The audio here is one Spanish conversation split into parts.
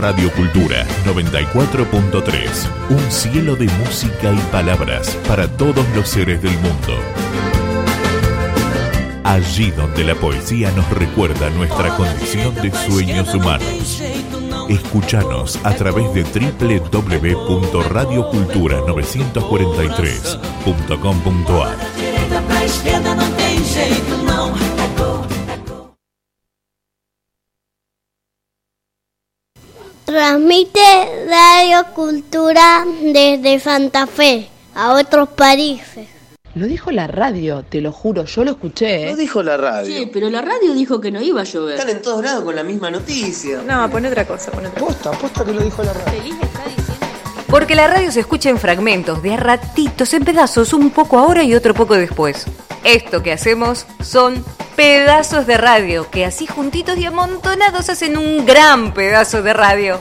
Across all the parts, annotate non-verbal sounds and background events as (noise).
Radio Cultura 94.3. Un cielo de música y palabras para todos los seres del mundo. Allí donde la poesía nos recuerda nuestra condición de sueños humanos. Escúchanos a través de www.radiocultura943.com.ar. Transmite Radio Cultura desde Santa Fe a otros países. Lo dijo la radio, te lo juro, yo lo escuché. ¿eh? Lo dijo la radio. Sí, pero la radio dijo que no iba a llover. Están en todos lados con la misma noticia. No, pon otra cosa, pon otra Posta, posta que lo dijo la radio. Feliz está diciendo. Porque la radio se escucha en fragmentos, de a ratitos, en pedazos, un poco ahora y otro poco después. Esto que hacemos son pedazos de radio, que así juntitos y amontonados hacen un gran pedazo de radio.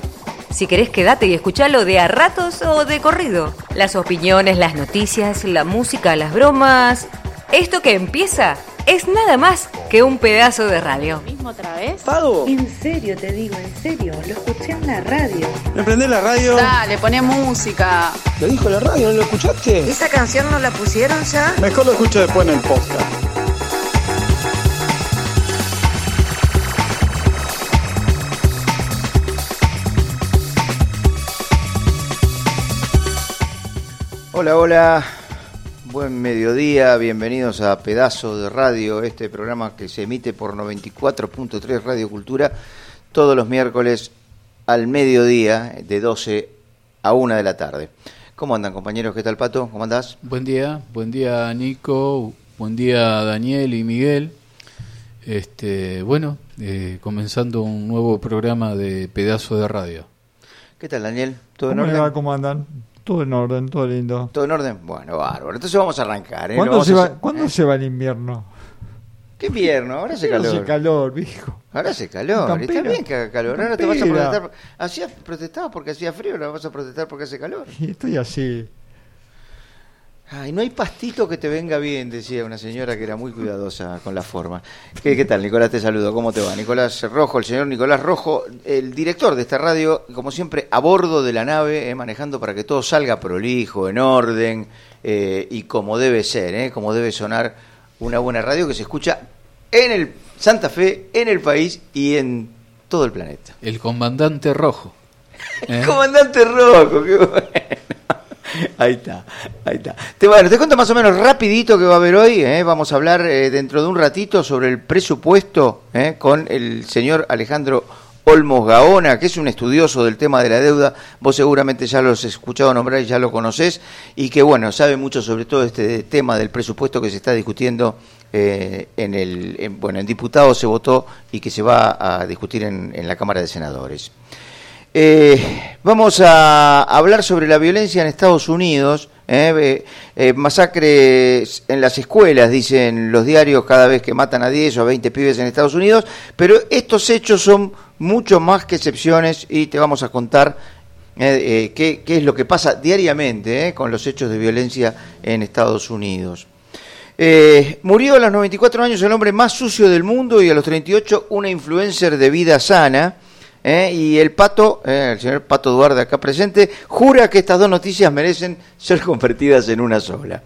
Si querés, quédate y escuchalo de a ratos o de corrido. Las opiniones, las noticias, la música, las bromas. Esto que empieza es nada más que un pedazo de radio. ¿Mismo otra vez? ¿Pago? En serio te digo, en serio, lo escuché en la radio. ¿Me prendés la radio? Dale, poné música. Lo dijo la radio, ¿no lo escuchaste? ¿Esa canción no la pusieron ya? Mejor lo escucho después en el podcast. Hola, hola, buen mediodía, bienvenidos a Pedazo de Radio, este programa que se emite por 94.3 Radio Cultura todos los miércoles al mediodía de 12 a 1 de la tarde. ¿Cómo andan compañeros? ¿Qué tal Pato? ¿Cómo andás? Buen día, buen día Nico, buen día Daniel y Miguel. Este, bueno, eh, comenzando un nuevo programa de Pedazo de Radio. ¿Qué tal Daniel? ¿Todo en ¿Cómo le orden? va? ¿Cómo andan? Todo en orden, todo lindo. ¿Todo en orden? Bueno, bárbaro. Entonces vamos a arrancar. ¿eh? ¿Cuándo, vamos se va, ¿cuándo ¿eh? se va el invierno? ¿Qué invierno? Ahora hace calor. Hace calor, viejo. Ahora hace calor. Campera. Está bien que haga calor. Ahora te vas a protestar. Hacía, protestabas porque hacía frío, ahora vas a protestar porque hace calor. Y estoy así. Ay, no hay pastito que te venga bien, decía una señora que era muy cuidadosa con la forma. ¿Qué, qué tal, Nicolás? Te saludo. ¿Cómo te va? Nicolás Rojo, el señor Nicolás Rojo, el director de esta radio, como siempre, a bordo de la nave, eh, manejando para que todo salga prolijo, en orden eh, y como debe ser, eh, como debe sonar una buena radio que se escucha en el Santa Fe, en el país y en todo el planeta. El comandante rojo. (laughs) ¿eh? Comandante Rojo, qué bueno. Ahí está, ahí está. Te, bueno, te cuento más o menos rapidito que va a haber hoy. ¿eh? Vamos a hablar eh, dentro de un ratito sobre el presupuesto ¿eh? con el señor Alejandro Olmos Gaona, que es un estudioso del tema de la deuda. Vos seguramente ya lo has escuchado nombrar y ya lo conocés. Y que, bueno, sabe mucho sobre todo este tema del presupuesto que se está discutiendo en el... en- bueno, en diputados se votó y que se va a discutir en la Cámara de Senadores. Eh, vamos a hablar sobre la violencia en Estados Unidos. eh, eh, masacres en las escuelas, dicen los diarios, cada vez que matan a 10 o a 20 pibes en Estados Unidos. Pero estos hechos son mucho más que excepciones y te vamos a contar eh, qué, es lo que pasa diariamente con los hechos de violencia en Estados Unidos. Murió a los 94 años el hombre más sucio del mundo y a los 38 una influencer de vida sana. Eh, y el pato, eh, el señor Pato Duarte acá presente, jura que estas dos noticias merecen ser (laughs) convertidas en una sola.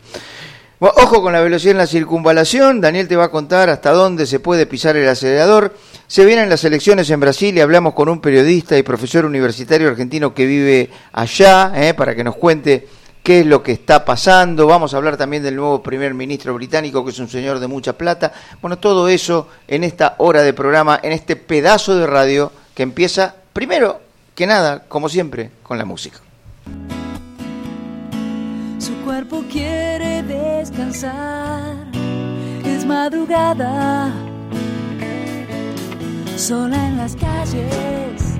Ojo con la velocidad en la circunvalación. Daniel te va a contar hasta dónde se puede pisar el acelerador. Se vienen las elecciones en Brasil y hablamos con un periodista y profesor universitario argentino que vive allá eh, para que nos cuente qué es lo que está pasando. Vamos a hablar también del nuevo primer ministro británico, que es un señor de mucha plata. Bueno, todo eso en esta hora de programa, en este pedazo de radio que empieza, primero que nada, como siempre, con la música. Su cuerpo quiere descansar. Es madrugada. Sola en las calles.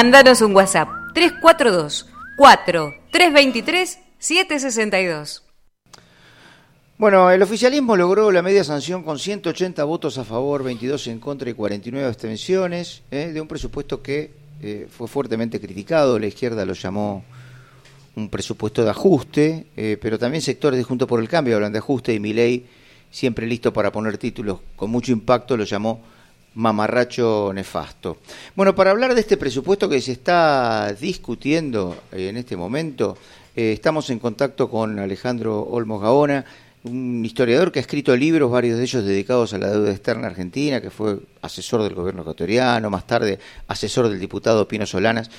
Mándanos un WhatsApp 342 4 323 762. Bueno, el oficialismo logró la media sanción con 180 votos a favor, 22 en contra y 49 abstenciones, ¿eh? de un presupuesto que eh, fue fuertemente criticado. La izquierda lo llamó un presupuesto de ajuste, eh, pero también sectores de Junto por el Cambio hablan de ajuste y Milei, siempre listo para poner títulos con mucho impacto, lo llamó mamarracho nefasto. Bueno, para hablar de este presupuesto que se está discutiendo eh, en este momento, eh, estamos en contacto con Alejandro Olmos Gaona, un historiador que ha escrito libros, varios de ellos dedicados a la deuda externa argentina, que fue asesor del gobierno ecuatoriano, más tarde asesor del diputado Pino Solanas,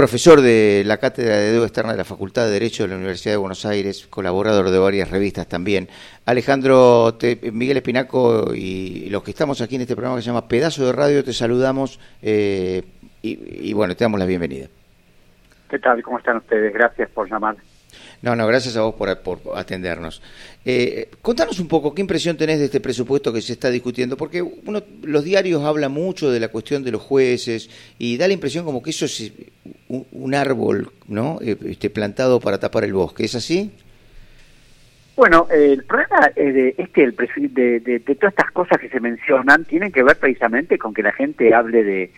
profesor de la Cátedra de Deuda Externa de la Facultad de Derecho de la Universidad de Buenos Aires, colaborador de varias revistas también. Alejandro, te- Miguel Espinaco y los que estamos aquí en este programa que se llama Pedazo de Radio, te saludamos eh, y, y bueno, te damos la bienvenida. ¿Qué tal? ¿Cómo están ustedes? Gracias por llamar. No, no, gracias a vos por, por atendernos. Eh, contanos un poco, ¿qué impresión tenés de este presupuesto que se está discutiendo? Porque uno, los diarios hablan mucho de la cuestión de los jueces y da la impresión como que eso es un, un árbol, ¿no? Eh, este, plantado para tapar el bosque. ¿Es así? Bueno, eh, el problema es, de, es que el de, de- de todas estas cosas que se mencionan tienen que ver precisamente con que la gente hable de,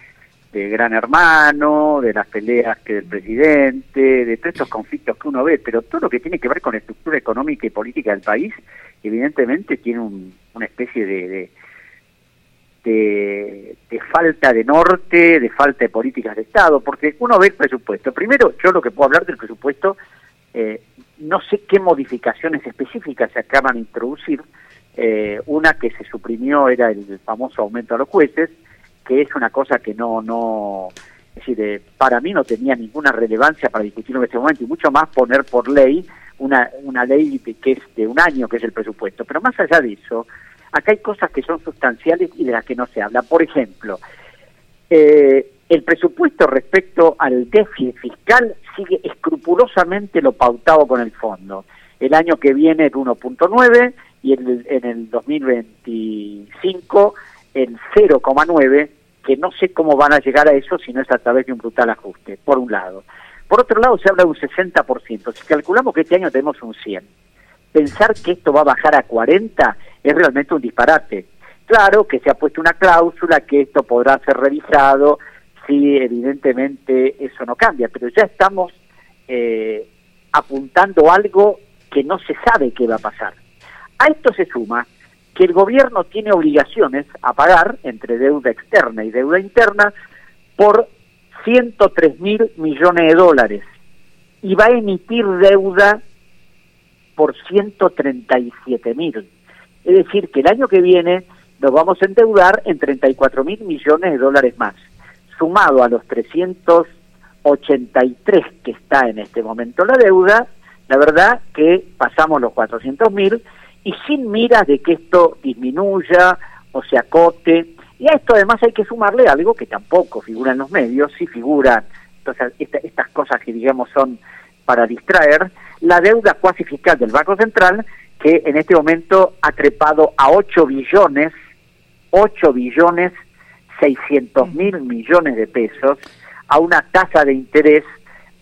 de Gran Hermano, de las peleas que del presidente, de todos estos conflictos que uno ve, pero todo lo que tiene que ver con la estructura económica y política del país, evidentemente tiene un- una especie de, de, falta de norte, de falta de políticas de Estado, porque uno ve el presupuesto. Primero, yo lo que puedo hablar del presupuesto, eh, no sé qué modificaciones específicas se acaban de introducir. Eh, una que se suprimió era el famoso aumento a los jueces, que es una cosa que no, no, es decir, eh, para mí no tenía ninguna relevancia para discutirlo en este momento, y mucho más poner por ley una, una ley que es de un año, que es el presupuesto. Pero más allá de eso, acá hay cosas que son sustanciales y de las que no se habla. Por ejemplo, eh, el presupuesto respecto al déficit fiscal sigue escrupulosamente lo pautado con el fondo. El año que viene el 1.9 y el- en el 2025 el 0,9, que no sé cómo van a llegar a eso si no es a través de un brutal ajuste, por un lado. Por otro lado, se habla de un 60%. Si calculamos que este año tenemos un 100, pensar que esto va a bajar a 40 es realmente un disparate. Claro que se ha puesto una cláusula que esto podrá ser revisado si evidentemente eso no cambia, pero ya estamos eh, apuntando algo que no se sabe qué va a pasar. A esto se suma que el gobierno tiene obligaciones a pagar entre deuda externa y deuda interna por 103 mil millones de dólares y va a emitir deuda por 137 mil. Es decir, que el año que viene nos vamos a endeudar en 34 mil millones de dólares más. sumado a los 383 que está en este momento la deuda, la verdad que pasamos los 400 mil y sin miras de que esto disminuya o se acote. Y a esto además hay que sumarle algo que tampoco figura en los medios, sí figuran entonces, esta- estas cosas que digamos son para distraer, la deuda cuasi fiscal del Banco Central, que en este momento ha trepado a 8 billones, 8 billones 600 mil millones de pesos, a una tasa de interés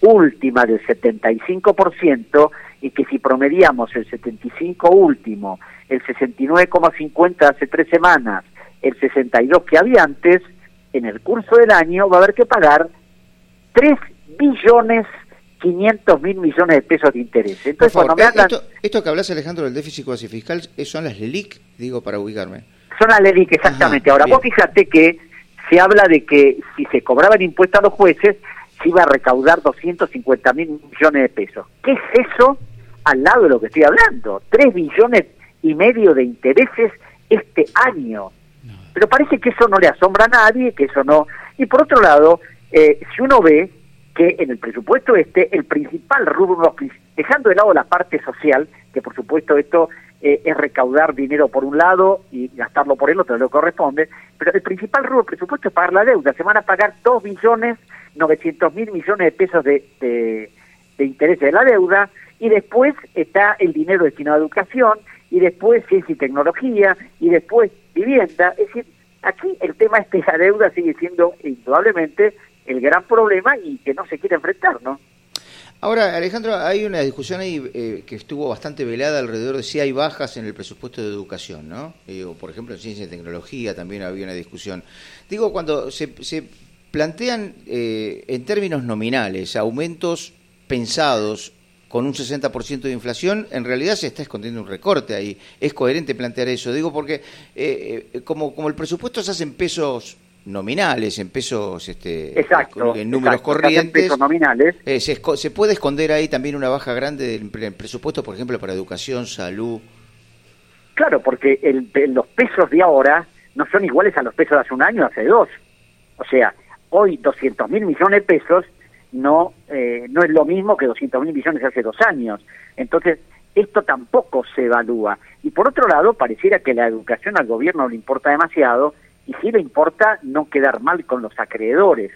última del 75% y que si promediamos el 75 último, el 69,50 hace tres semanas, el 62 que había antes, en el curso del año va a haber que pagar 3 billones 500 mil millones de pesos de interés. Entonces, favor, cuando me eh, hablan, esto, esto que hablas, Alejandro, del déficit cuasi fiscal, eh, son las LELIC, digo, para ubicarme. son las LELIC exactamente. Ajá, Ahora, bien. vos fíjate que se habla de que si se cobraba el impuesto a los jueces, se iba a recaudar 250 mil millones de pesos. ¿Qué es eso al lado de lo que estoy hablando? 3 billones y medio de intereses este año. Pero parece que eso no le asombra a nadie, que eso no... Y por otro lado, eh, si uno ve que en el presupuesto este, el principal rubro, dejando de lado la parte social, que por supuesto esto eh, es recaudar dinero por un lado y gastarlo por el otro, lo que corresponde, pero el principal rubro del presupuesto es pagar la deuda. Se van a pagar 2 billones 900 mil millones de pesos de, de intereses de la deuda y después está el dinero destinado a educación y después ciencia y tecnología y después vivienda. Es decir, aquí el tema este de la deuda sigue siendo indudablemente el gran problema y que no se quiere enfrentar, ¿no? Ahora, Alejandro, hay una discusión ahí eh, que estuvo bastante velada alrededor de si hay bajas en el presupuesto de educación, ¿no? Eh, o, por ejemplo, en ciencia y tecnología también había una discusión. Digo, cuando se, se plantean eh, en términos nominales aumentos pensados con un 60% de inflación, en realidad se está escondiendo un recorte ahí. Es coherente plantear eso. Digo, porque eh, eh, como, como el presupuesto se hace en pesos nominales, en pesos, este, Exacto, en números exacto, corrientes, pesos nominales. eh, se, se puede esconder ahí también una baja grande del pre- presupuesto, por ejemplo, para educación, salud. Claro, porque el- los pesos de ahora no son iguales a los pesos de hace un año, hace dos. O sea, hoy 200 mil millones de pesos no, eh, no es lo mismo que 200 mil millones hace dos años. Entonces, esto tampoco se evalúa. Y por otro lado, pareciera que la educación al gobierno no le importa demasiado y sí le importa no quedar mal con los acreedores.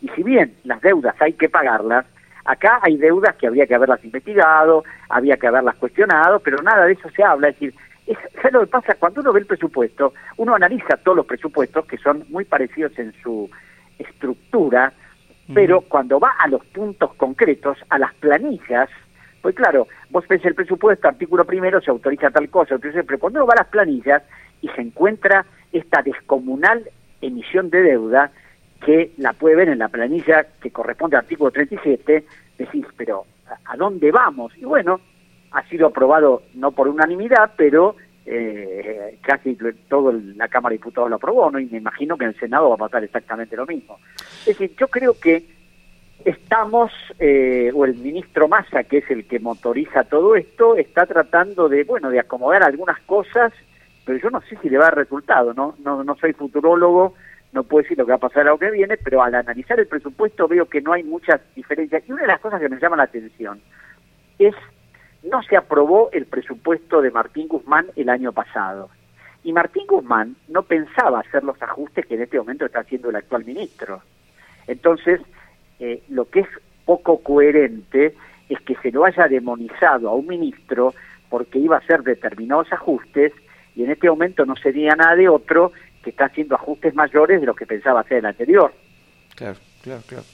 Y si bien las deudas hay que pagarlas, acá hay deudas que habría que haberlas investigado, había que haberlas cuestionado, pero nada de eso se habla. Es decir, es, ¿sabes lo que pasa? Cuando uno ve el presupuesto, uno analiza todos los presupuestos que son muy parecidos en su estructura, pero cuando va a los puntos concretos, a las planillas, pues claro, vos ves el presupuesto, artículo primero, se autoriza tal cosa, autoriza- pero cuando uno va a las planillas y se encuentra esta descomunal emisión de deuda, que la puede ver en la planilla que corresponde al artículo 37, decís, pero ¿a- ¿a dónde vamos? Y bueno, ha sido aprobado no por unanimidad, pero eh, casi toda la Cámara de Diputados lo aprobó, ¿no? Y me imagino que en el Senado va a pasar exactamente lo mismo. Es decir, yo creo que estamos, eh, o el ministro Massa, que es el que motoriza todo esto, está tratando de, bueno, de acomodar algunas cosas, pero yo no sé si le va a dar resultado, ¿no? No, no soy futurólogo, no puedo decir lo que va a pasar año que viene, pero al analizar el presupuesto veo que no hay muchas diferencias. Y una de las cosas que me llama la atención es, no se aprobó el presupuesto de Martín Guzmán el año pasado. Y Martín Guzmán no pensaba hacer los ajustes que en este momento está haciendo el actual ministro. Entonces, eh, lo que es poco coherente es que se lo haya demonizado a un ministro porque iba a hacer determinados ajustes y en este momento no sería nada de otro que está haciendo ajustes mayores de lo que pensaba hacer el anterior. Claro, claro, claro.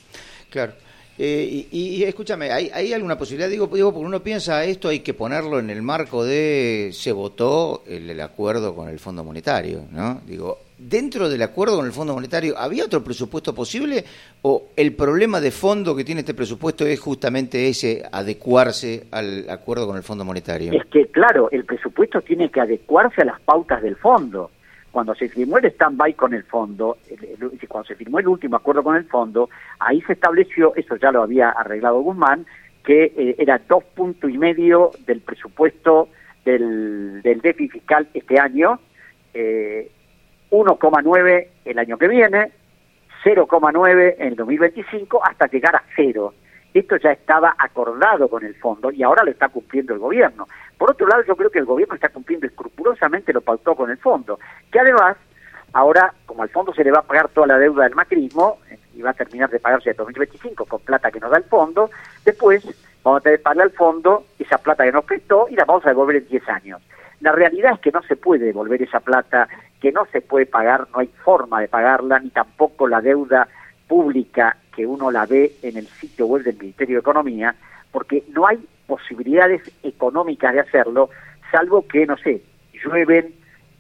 claro. Eh, y, y escúchame, ¿hay, ¿hay alguna posibilidad? Digo, digo, porque uno piensa esto hay que ponerlo en el marco de se votó el, el acuerdo con el Fondo Monetario, ¿no? Digo, dentro del acuerdo con el Fondo Monetario, ¿había otro presupuesto posible o el problema de fondo que tiene este presupuesto es justamente ese, adecuarse al acuerdo con el Fondo Monetario? Es que, claro, el presupuesto tiene que adecuarse a las pautas del fondo. Cuando se firmó el stand-by con el fondo, el- cuando se firmó el último acuerdo con el fondo, ahí se estableció, eso ya lo había arreglado Guzmán, que eh, era dos puntos y medio del presupuesto del, del déficit fiscal este año, eh, 1,9 el año que viene, 0,9 en el 2025 hasta llegar a cero. Esto ya estaba acordado con el fondo y ahora lo está cumpliendo el gobierno. Por otro lado, yo creo que el gobierno está cumpliendo escrupulosamente lo pautó con el fondo, que además, ahora, como al fondo se le va a pagar toda la deuda del macrismo, eh, y va a terminar de pagarse en 2025 con plata que nos da el fondo, después vamos a tener que pagarle al fondo esa plata que nos prestó y la vamos a devolver en 10 años. La realidad es que no se puede devolver esa plata, que no se puede pagar, no hay forma de pagarla, ni tampoco la deuda pública que uno la ve en el sitio web del Ministerio de Economía, porque no hay posibilidades económicas de hacerlo, salvo que, no sé, llueven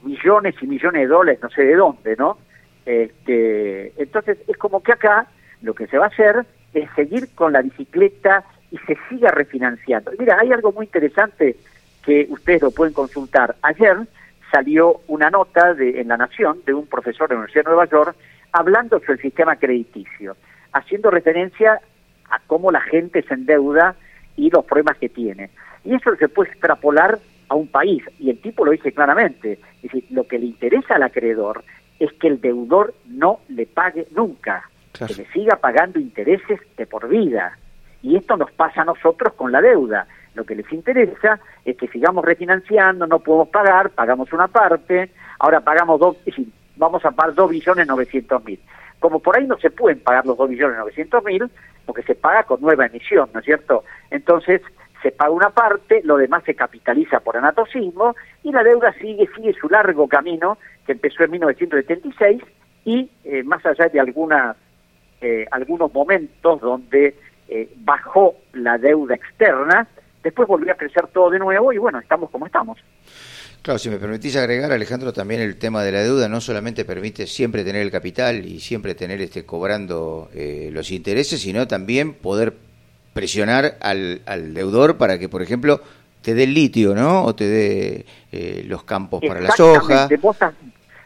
millones y millones de dólares, no sé de dónde, ¿no? Este, entonces, es como que acá lo que se va a hacer es seguir con la bicicleta y se siga refinanciando. Mira, hay algo muy interesante que ustedes lo pueden consultar. Ayer salió una nota de, en La Nación de un profesor de la Universidad de Nueva York hablando sobre el sistema crediticio, haciendo referencia a cómo la gente se endeuda y los problemas que tiene. Y eso se puede extrapolar a un país, y el tipo lo dice claramente. Es decir, lo que le interesa al acreedor es que el deudor no le pague nunca, que le siga pagando intereses de por vida. Y esto nos pasa a nosotros con la deuda. Lo que les interesa es que sigamos refinanciando, no podemos pagar, pagamos una parte, ahora pagamos dos, es decir, vamos a pagar dos billones novecientos mil. Como por ahí no se pueden pagar los dos billones novecientos mil, porque se paga con nueva emisión, ¿no es cierto? Entonces, se paga una parte, lo demás se capitaliza por anatocismo y la deuda sigue, sigue su largo camino que empezó en 1976 y eh, más allá de algunas, eh, algunos momentos donde eh, bajó la deuda externa, después volvió a crecer todo de nuevo y bueno, estamos como estamos. Claro, si me permitís agregar, Alejandro, también el tema de la deuda no solamente permite siempre tener el capital y siempre tener este cobrando eh, los intereses, sino también poder presionar al, al deudor para que, por ejemplo, te dé el litio, ¿no? O te dé eh, los campos para la soja. Vos, has,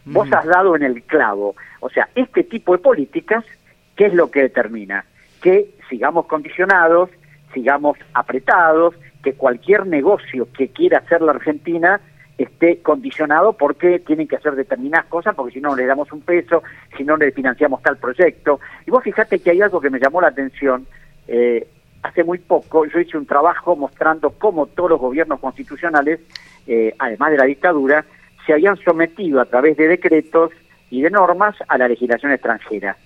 vos has dado en el clavo. O sea, este tipo de políticas, ¿qué es lo que determina? Que sigamos condicionados, sigamos apretados, que cualquier negocio que quiera hacer la Argentina esté condicionado porque tienen que hacer determinadas cosas, porque si no le damos un peso, si no le financiamos tal proyecto. Y vos fijate que hay algo que me llamó la atención. Eh, hace muy poco yo hice un trabajo mostrando cómo todos los gobiernos constitucionales, eh, además de la dictadura, se habían sometido a través de decretos y de normas a la legislación extranjera.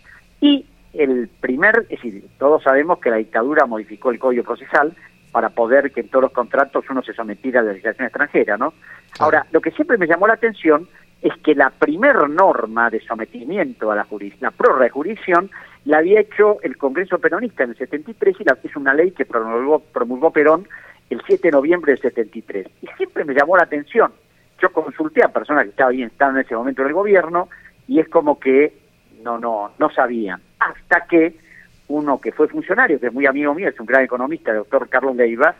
Y el primer, es decir, todos sabemos que la dictadura modificó el Código Procesal para poder que en todos los contratos uno se sometiera a la legislación extranjera, ¿no? Ahora, lo que siempre me llamó la atención es que la primer norma de sometimiento a la, la prórroga de jurisdicción la había hecho el Congreso Peronista en el 73 y la es una ley que promulgó, promulgó Perón el 7 de noviembre del 73. Y siempre me llamó la atención. Yo consulté a personas que estaban, estaban en ese momento en el gobierno y es como que no, no, no sabían. Hasta que uno que fue funcionario, que es muy amigo mío, es un gran economista, el doctor Carlos Leiva,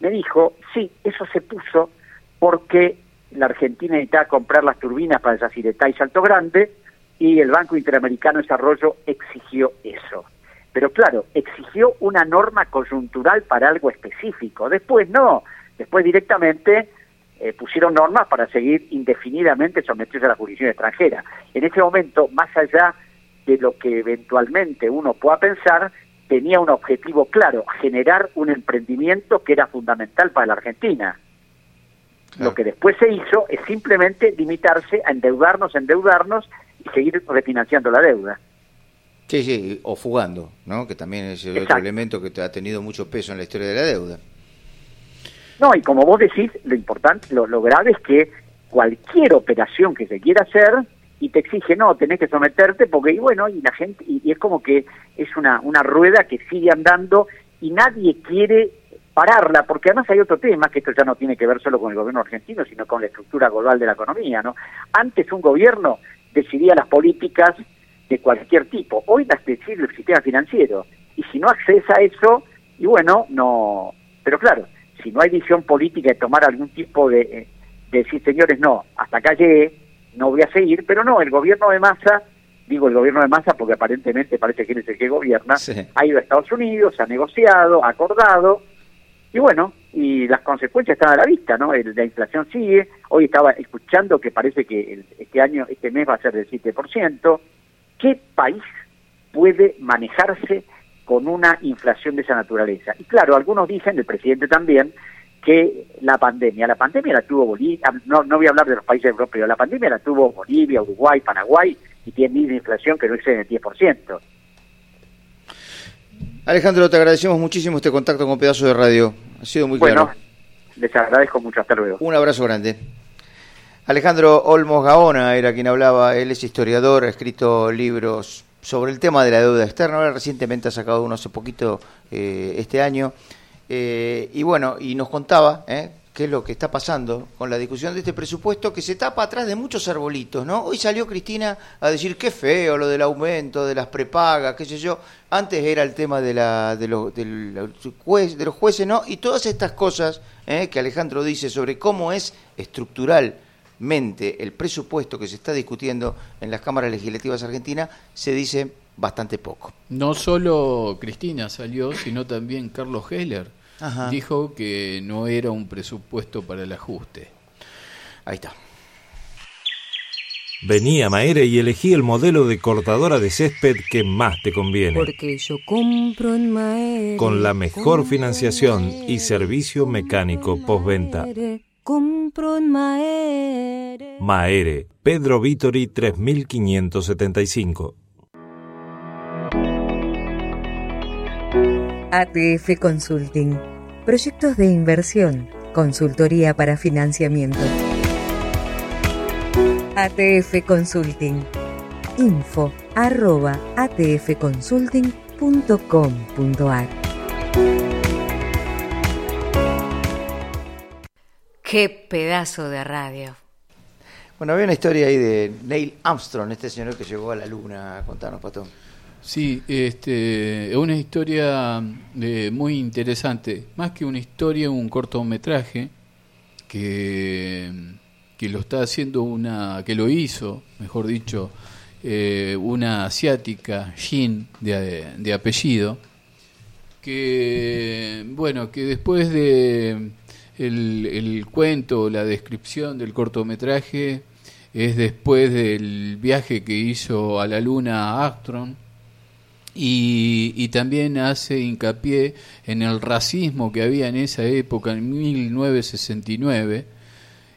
me dijo, sí, eso se puso porque la Argentina necesitaba comprar las turbinas para Yacyretá y Salto Grande y el Banco Interamericano de Desarrollo exigió eso. Pero claro, exigió una norma coyuntural para algo específico. Después no, después directamente eh, pusieron normas para seguir indefinidamente sometidos a la jurisdicción extranjera. En ese momento, más allá de lo que eventualmente uno pueda pensar, tenía un objetivo claro, generar un emprendimiento que era fundamental para la Argentina. Lo que después se hizo es simplemente limitarse a endeudarnos, endeudarnos y seguir refinanciando la deuda. Sí, sí, o fugando, ¿no? Que también es el otro elemento que ha tenido mucho peso en la historia de la deuda. No, y como vos decís, lo importante, lo, lo grave es que cualquier operación que se quiera hacer y te exige, no, tenés que someterte porque, y bueno, y la gente, y, es como que es una, una rueda que sigue andando y nadie quiere pararla, porque además hay otro tema, que esto ya no tiene que ver solo con el gobierno argentino, sino con la estructura global de la economía, ¿no? Antes un gobierno decidía las políticas de cualquier tipo, hoy las decide el sistema financiero, y si no accedes a eso, y bueno, no, pero claro, si no hay visión política de tomar algún tipo de, eh, de decir, señores, no, hasta acá llegué, no voy a seguir, pero no, el gobierno de Massa, digo el gobierno de Massa porque aparentemente parece que él es el que gobierna, ha ido a Estados Unidos, ha negociado, ha acordado, y bueno, y las consecuencias están a la vista, ¿no? El- la inflación sigue, hoy estaba escuchando que parece que el- este año, este mes va a ser del 7%. ¿Qué país puede manejarse con una inflación de esa naturaleza. Y claro, algunos dicen, el presidente también, que la pandemia, la pandemia la tuvo Bolivia, no, no voy a hablar de los países europeos, la pandemia la tuvo Bolivia, Uruguay, Paraguay, y tiene niveles de inflación que no exceden el 10%. Alejandro, te agradecemos muchísimo este contacto con Pedazo de Radio. Ha sido muy Bueno, claro. les agradezco mucho, hasta luego. Un abrazo grande. Alejandro Olmos Gaona era quien hablaba, él es historiador, ha escrito libros sobre el tema de la deuda externa, ahora recientemente ha sacado uno hace poquito eh, este año, Eh, y bueno, y nos contaba eh, qué es lo que está pasando con la discusión de este presupuesto que se tapa atrás de muchos arbolitos, ¿no? Hoy salió Cristina a decir qué feo lo del aumento de las prepagas, qué sé yo, antes era el tema de, la, los, jueces, ¿no? Y todas estas cosas eh, que Alejandro dice sobre cómo es estructuralmente el presupuesto que se está discutiendo en las cámaras legislativas argentinas, se dice bastante poco. No solo Cristina salió, sino también Carlos Heller. Ajá. Dijo que no era un presupuesto para el ajuste. Ahí está. Vení a Maere y elegí el modelo de cortadora de césped que más te conviene. Porque yo compro en Maere. Con la mejor financiación y servicio mecánico postventa. Compro en Maere. Maere, Pedro Vitori 3575. ATF Consulting. Proyectos de inversión. Consultoría para financiamiento. ATF Consulting. Info arroba atfconsulting.com.ar Qué pedazo de radio. Bueno, había una historia ahí de Neil Armstrong, este señor que llegó a la luna. Contanos, Patón. Sí, este, es una historia eh, muy interesante. Más que una historia, un cortometraje que, que lo está haciendo una, que lo hizo, mejor dicho, eh, una asiática, Jin, de, apellido, que, bueno, que después de el, el cuento, la descripción del cortometraje, es después del viaje que hizo a la luna Armstrong, y, y también hace hincapié en el racismo que había en esa época, en 1969,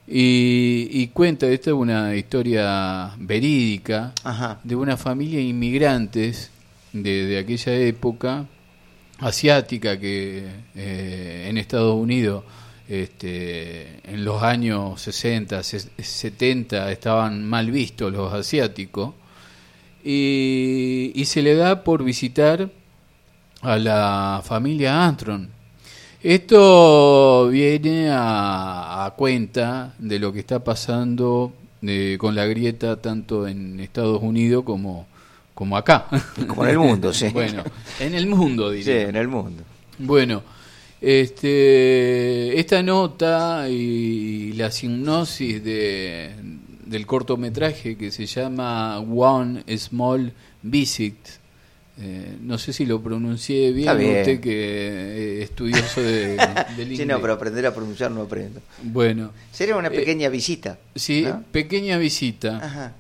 y, y cuenta, esta es una historia verídica, Ajá. de una familia de inmigrantes de, de aquella época, asiática, que eh, en Estados Unidos este, en los años 60, ses- 70 estaban mal vistos los asiáticos, y, y se le da por visitar a la familia Armstrong. Esto viene a, a cuenta de lo que está pasando eh, con la grieta tanto en Estados Unidos como, como acá. (laughs) Como en el mundo, sí. Bueno, en el mundo, Sí, diría. en el mundo. Bueno, este, esta nota y la sinopsis de, del cortometraje que se llama One Small Visit, eh, no sé si lo pronuncié bien, usted que es estudioso de, (laughs) del Sí, no, pero aprender a pronunciar no aprendo. Bueno, Sería una Eh, pequeña visita. sí, ¿no? pequeña visita. Ajá.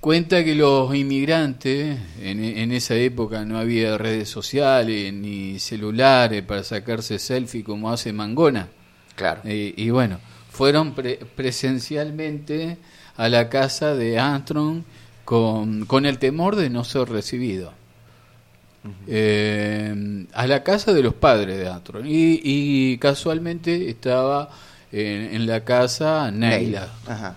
Cuenta que los inmigrantes, en, en esa época no había redes sociales ni celulares para sacarse selfie como hace Mangona. Claro. Y, y bueno, fueron pre- presencialmente a la casa de Armstrong con, con el temor de no ser recibido. Eh, a la casa de los padres de Armstrong. Y, y casualmente estaba en, en la casa Neila. Ajá.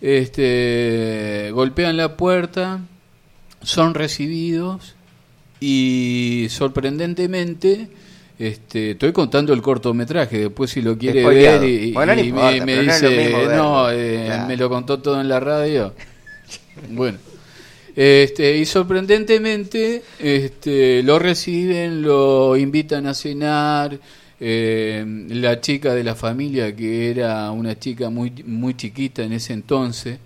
Este, golpean la puerta, son recibidos y sorprendentemente, este, estoy contando el cortometraje, después si lo quiere ver y, Bueno, no y importa, me, no dice, no, eh, Claro. me lo contó todo en la radio. (laughs) bueno, este, y sorprendentemente este, lo reciben, lo invitan a cenar. eh, la chica de la familia, que era una chica muy, muy chiquita en ese entonces,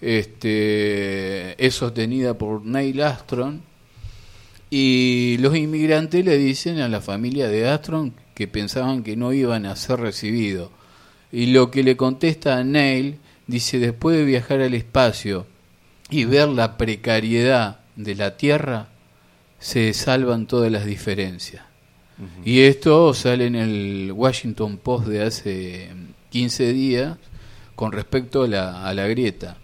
este, es sostenida por Neil Armstrong. Y los inmigrantes le dicen a la familia de Armstrong que pensaban que no iban a ser recibidos. Y lo que le contesta a Neil, dice, después de viajar al espacio y ver la precariedad de la Tierra, se salvan todas las diferencias. Y esto sale en el Washington Post de hace 15 días con respecto a la, a la grieta.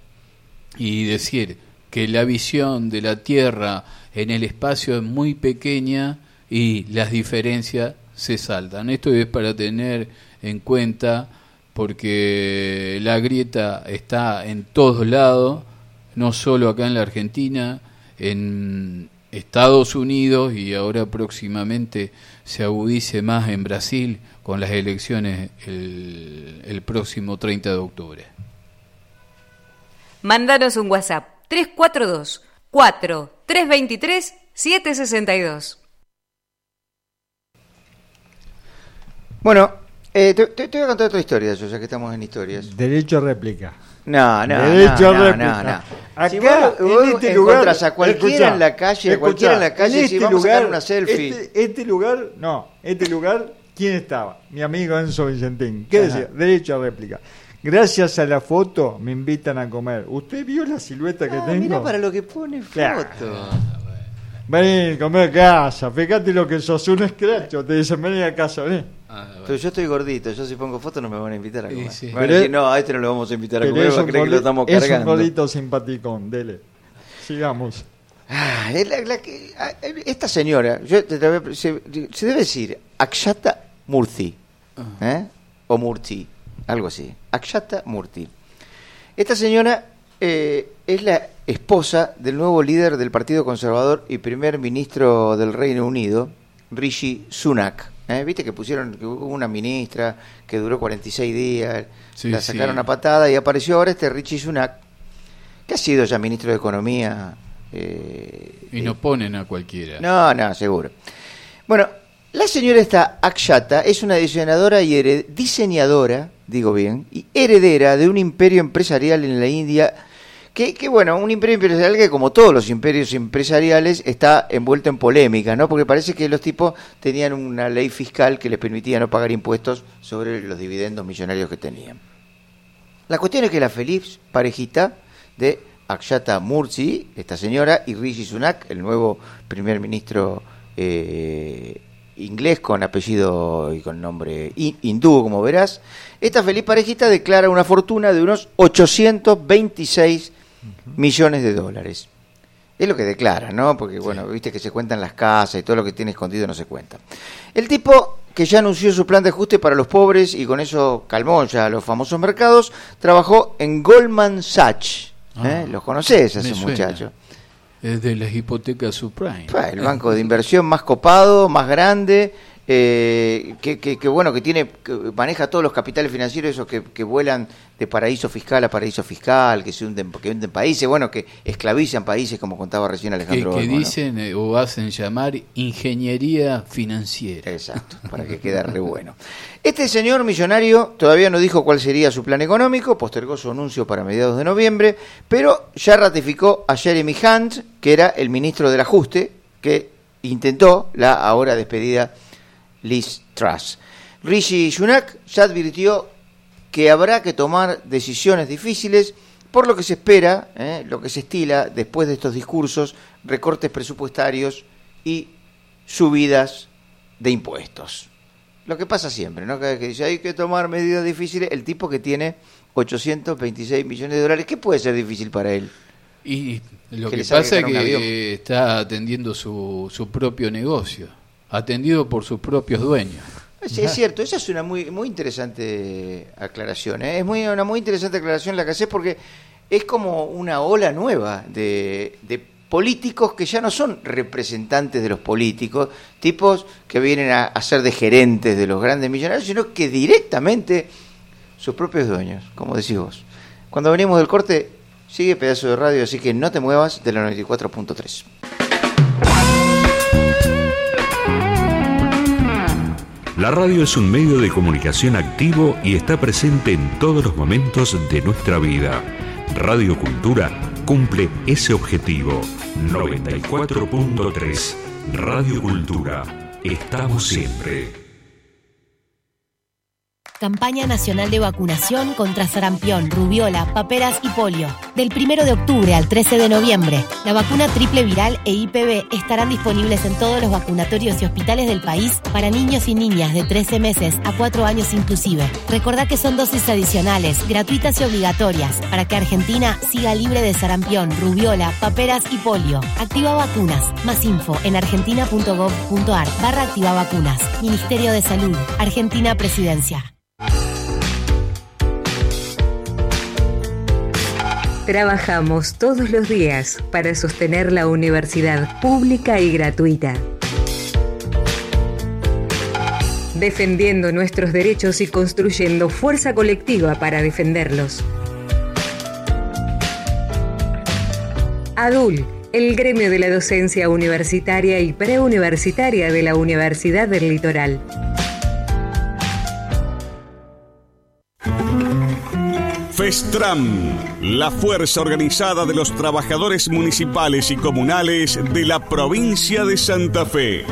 Y decir que la visión de la Tierra en el espacio es muy pequeña y las diferencias se saltan. Esto es para tener en cuenta porque la grieta está en todos lados, no solo acá en la Argentina, en Estados Unidos y ahora próximamente se agudice más en Brasil con las elecciones el, próximo 30 de octubre. Mándanos un WhatsApp 342 4 323 762. Bueno, eh, te, te- te voy a contar otra historia, yo, ya que estamos en historias. Derecho a réplica. No, no, Derecho no, a no, réplica. no, no. Acá, Si vos- vos en este lugar, encontrás a cualquiera escuchá, en la calle, a cualquiera en la calle, en si este vamos a sacar lugar, una selfie. Este, este lugar, no, este lugar, ¿quién estaba? Mi amigo Enzo Vicentín. ¿Qué Ajá. decía? Derecho a réplica. Gracias a la foto me invitan a comer. ¿Usted vio la silueta que Ah, tengo? mirá para lo que pone Claro. foto. Vení, comer a casa. Fíjate lo que sos, un escracho. Te dicen, vení a casa, vení. Pero yo estoy gordito, yo si pongo foto no me van a invitar a comer. sí. Van a Pero decir, es- no, a este no lo vamos a invitar a comer, es va a creer que lo estamos Es un cargando. golito simpaticón, dele. Sigamos. Ah, la- la que- ah, esta señora, yo te- te voy a- se, se debe decir Akshata Murthy, ¿eh? o Murthy, algo así. Akshata Murthy. Esta señora eh, es la esposa del nuevo líder del Partido Conservador y primer ministro del Reino Unido, Rishi Sunak. ¿eh? Viste que pusieron que hubo una ministra que duró 46 días, Sí, la sí. sacaron a patada y apareció ahora este Rishi Sunak, que ha sido ya ministro de Economía. eh, Y no ponen a cualquiera. no, no, seguro. Bueno, la señora esta Akshata es una diseñadora y hered- diseñadora, digo bien, y heredera de un imperio empresarial en la India que, que, bueno, un imperio empresarial que como todos los imperios empresariales está envuelto en polémica, ¿no? Porque parece que los tipos tenían una ley fiscal que les permitía no pagar impuestos sobre los dividendos millonarios que tenían. La cuestión es que la feliz parejita de Akshata Mursi, esta señora, y Rishi Sunak, el nuevo primer ministro eh, inglés con apellido y con nombre hi- hindú, como verás, esta feliz parejita declara una fortuna de unos 826 millones de dólares. Es lo que declara, ¿no? Porque, bueno, viste que se cuentan las casas y todo lo que tiene escondido no se cuenta. El tipo que ya anunció su plan de ajuste para los pobres y con eso calmó ya los famosos mercados, trabajó en Goldman Sachs. ¿eh? Ah, ¿Los conoces a ese muchacho? De las hipotecas subprime. El banco de inversión más copado, más grande, eh, que, que- que, bueno, que tiene, que maneja todos los capitales financieros, esos que, que vuelan de paraíso fiscal a paraíso fiscal, que se hunden, que hunden países, bueno, que esclavizan países, como contaba recién Alejandro. que dicen eh, o hacen llamar ingeniería financiera. Exacto, para que quede re bueno. Este señor millonario todavía no dijo cuál sería su plan económico, postergó su anuncio para mediados de noviembre, pero ya ratificó a Jeremy Hunt, que era el ministro del ajuste, que intentó la ahora despedida Liz Truss. Rishi Sunak ya advirtió que habrá que tomar decisiones difíciles, por lo que se espera, eh, lo que se estila después de estos discursos, recortes presupuestarios y subidas de impuestos. Lo que pasa siempre, ¿no? Cada vez que dice hay que tomar medidas difíciles, el tipo que tiene 826 millones de dólares, ¿qué puede ser difícil para él? Y lo Que que, pasa es que está atendiendo su, su propio negocio, atendido por sus propios dueños. Sí, es cierto, esa es una muy muy interesante aclaración. ¿eh? Es muy, una muy interesante aclaración la que haces porque es como una ola nueva de, de políticos que ya no son representantes de los políticos, tipos que vienen a, a ser de gerentes de los grandes millonarios, sino que directamente sus propios dueños, como decís vos. Cuando venimos del corte, sigue pedazo de radio, así que no te muevas de la 94.3. La radio es un medio de comunicación activo y está presente en todos los momentos de nuestra vida. Radio Cultura cumple ese objetivo. 94.3 Radio Cultura. Estamos siempre. Campaña Nacional de Vacunación contra sarampión, rubiola, paperas y polio. Del 1 de octubre al 13 de noviembre, la vacuna triple viral e IPV estarán disponibles en todos los vacunatorios y hospitales del país para niños y niñas de 13 meses a 4 años inclusive. Recordá que son dosis adicionales, gratuitas y obligatorias, para que Argentina siga libre de sarampión, rubiola, paperas y polio. Activa vacunas. Más info en argentina.gov.ar barra activa vacunas. Ministerio de Salud. Argentina Presidencia. Trabajamos todos los días para sostener la universidad pública y gratuita. Defendiendo nuestros derechos y construyendo fuerza colectiva para defenderlos. ADUL, el gremio de la docencia universitaria y preuniversitaria de la Universidad del Litoral. FESTRAM, la fuerza organizada de los trabajadores municipales y comunales de la provincia de Santa Fe.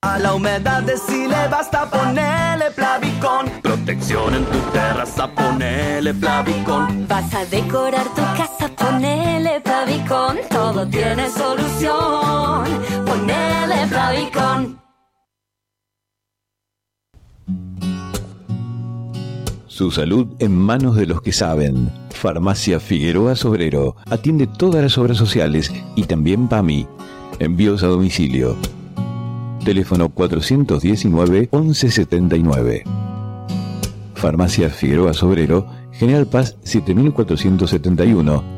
A la humedad de si le basta ponerle Plavicón. Protección en tu terraza, ponele Plavicón. Vas a decorar tu casa, ponele Plavicón. Todo tiene solución. Ponele Plavicón. Su salud en manos de los que saben. Farmacia Figueroa Sobrero atiende todas las obras sociales y también PAMI. Envíos a domicilio. Teléfono 419-1179. Farmacia Figueroa Sobrero, General Paz 7471.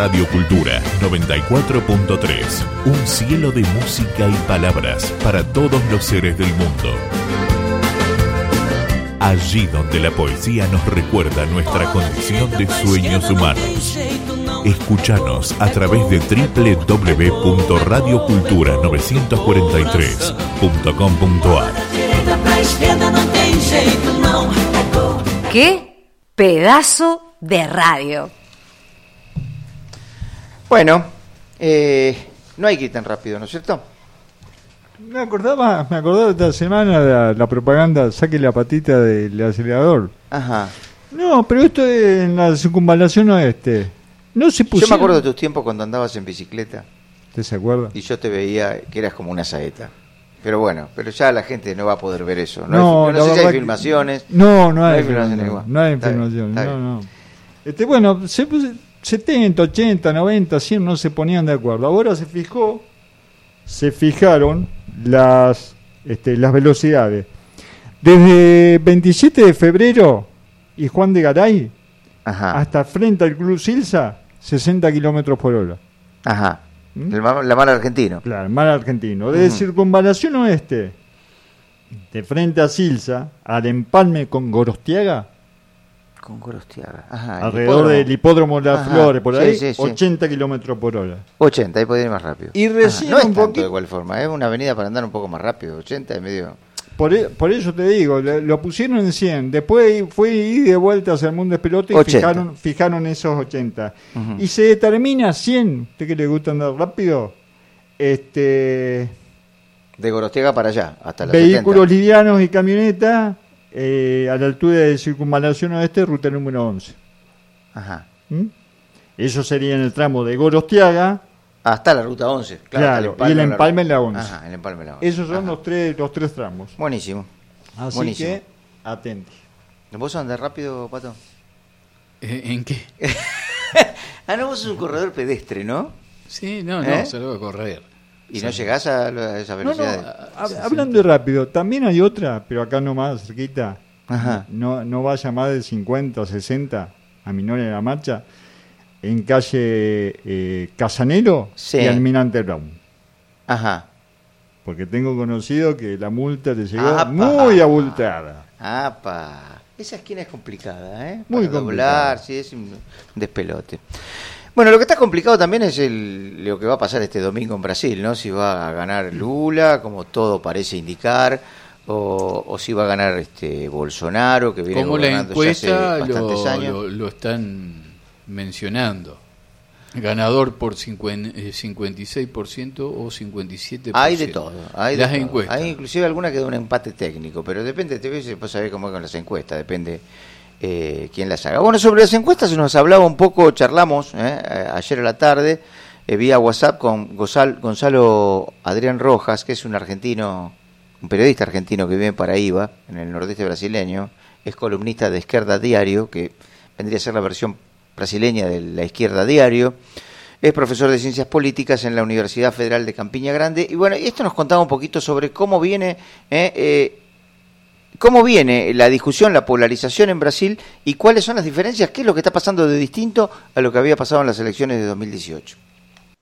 Radio Cultura 94.3. Un cielo de música y palabras para todos los seres del mundo. Allí donde la poesía nos recuerda nuestra condición de sueños humanos. Escúchanos a través de www.radiocultura943.com.ar. ¿Qué pedazo de radio? Bueno, eh, no hay que ir tan rápido, ¿no es cierto? Me acordaba, me acordaba esta semana de la, la propaganda saque la patita del acelerador. Ajá. No, pero esto es en la circunvalación oeste. No se Yo pusieron... me acuerdo de tus tiempos cuando andabas en bicicleta ¿Usted se acuerda? y yo te veía que eras como una saeta. Pero bueno, pero ya la gente no va a poder ver eso. No, No, hay, no sé si hay filmaciones. No, no hay, filmaciones filmaciones. igual. No hay bien, filmaciones, no, no. Este, bueno, se, pus- 70, 80, 90, 100 no se ponían de acuerdo. Ahora se fijó, se fijaron las, este, las velocidades. Desde 27 de febrero y Juan de Garay hasta frente al Club Silsa, 60 kilómetros por hora. Ajá. El ma- la mala argentino. Claro, mar argentino. Desde Ujú. circunvalación oeste, de frente a Silsa, al empalme con Gorostiaga, Con Gorostiaga. Ajá. alrededor hipódromo. del hipódromo de las Ajá, Flores, por sí, ahí, sí, sí. 80 kilómetros por hora. 80, ahí podría ir más rápido. Y Ajá, recién No es un tanto poquito- de igual forma, es una avenida para andar un poco más rápido. 80 es medio. Por, e- por eso te digo, le- lo pusieron en 100, después fue ir de vuelta hacia el mundo de pelota y 80. fijaron, fijaron esos 80. Ujú. Y se determina 100, ¿usted que le gusta andar rápido? Este, De Gorostiaga para allá, hasta la vehículos livianos y camionetas eh, a la altura de circunvalación oeste, ruta número 11. 70. Ajá. ¿Mm? Eso sería en el tramo de Gorostiaga. Hasta la ruta 11. Claro, Claro, y el empalme en la ruta. 11. Ajá, el empalme en la 11. Esos son los tres, los tres tramos. Buenísimo. Así Buenísimo. que, atenti. ¿Vos andás rápido, Pato? ¿En qué? (laughs) ah, no, vos sos un corredor pedestre, ¿no? Sí, no, no, ¿Eh? salgo a correr. ¿Y no llegás a, lo- a esa No, no, velocidad? hab- hablando de rápido, también hay otra, pero acá nomás, cerquita. Ajá. No, no vaya más de 50 o 60 a Minore de la Marcha, en calle eh, Casanero Sí. y Almirante Brown. Ajá. Porque tengo conocido que la multa le llegó Apa. muy abultada. ¡Apa! Esa esquina es complicada, ¿eh? Muy Para complicada. doblar, sí, es un despelote. Bueno, lo que está complicado también es el, lo que va a pasar este domingo en Brasil, ¿no? Si va a ganar Lula, como todo parece indicar, o, o si va a ganar este Bolsonaro, que viene Como la gobernando ya hace encuesta bastantes lo, años. lo- lo están mencionando. Ganador por cincuen- eh, 56% o 57%. Hay de todo. Hay de Las todo. encuestas. Hay inclusive alguna que da un empate técnico, pero depende, te ves, vos sabés cómo es con las encuestas, depende eh, quién las haga. Bueno, sobre las encuestas nos hablaba un poco, charlamos eh, ayer a la tarde, eh, vía WhatsApp con Gonzalo, Gonzalo Adrián Rojas, que es un argentino, un periodista argentino que vive en Paraíba, en el nordeste brasileño, es columnista de Izquierda Diario, que vendría a ser la versión brasileña de la Izquierda Diario. Es profesor de Ciencias Políticas en la Universidad Federal de Campiña Grande. Y bueno, esto nos contaba un poquito sobre cómo viene, eh, eh, cómo viene la discusión, la polarización en Brasil y cuáles son las diferencias, qué es lo que está pasando de distinto a lo que había pasado en las elecciones de 2018.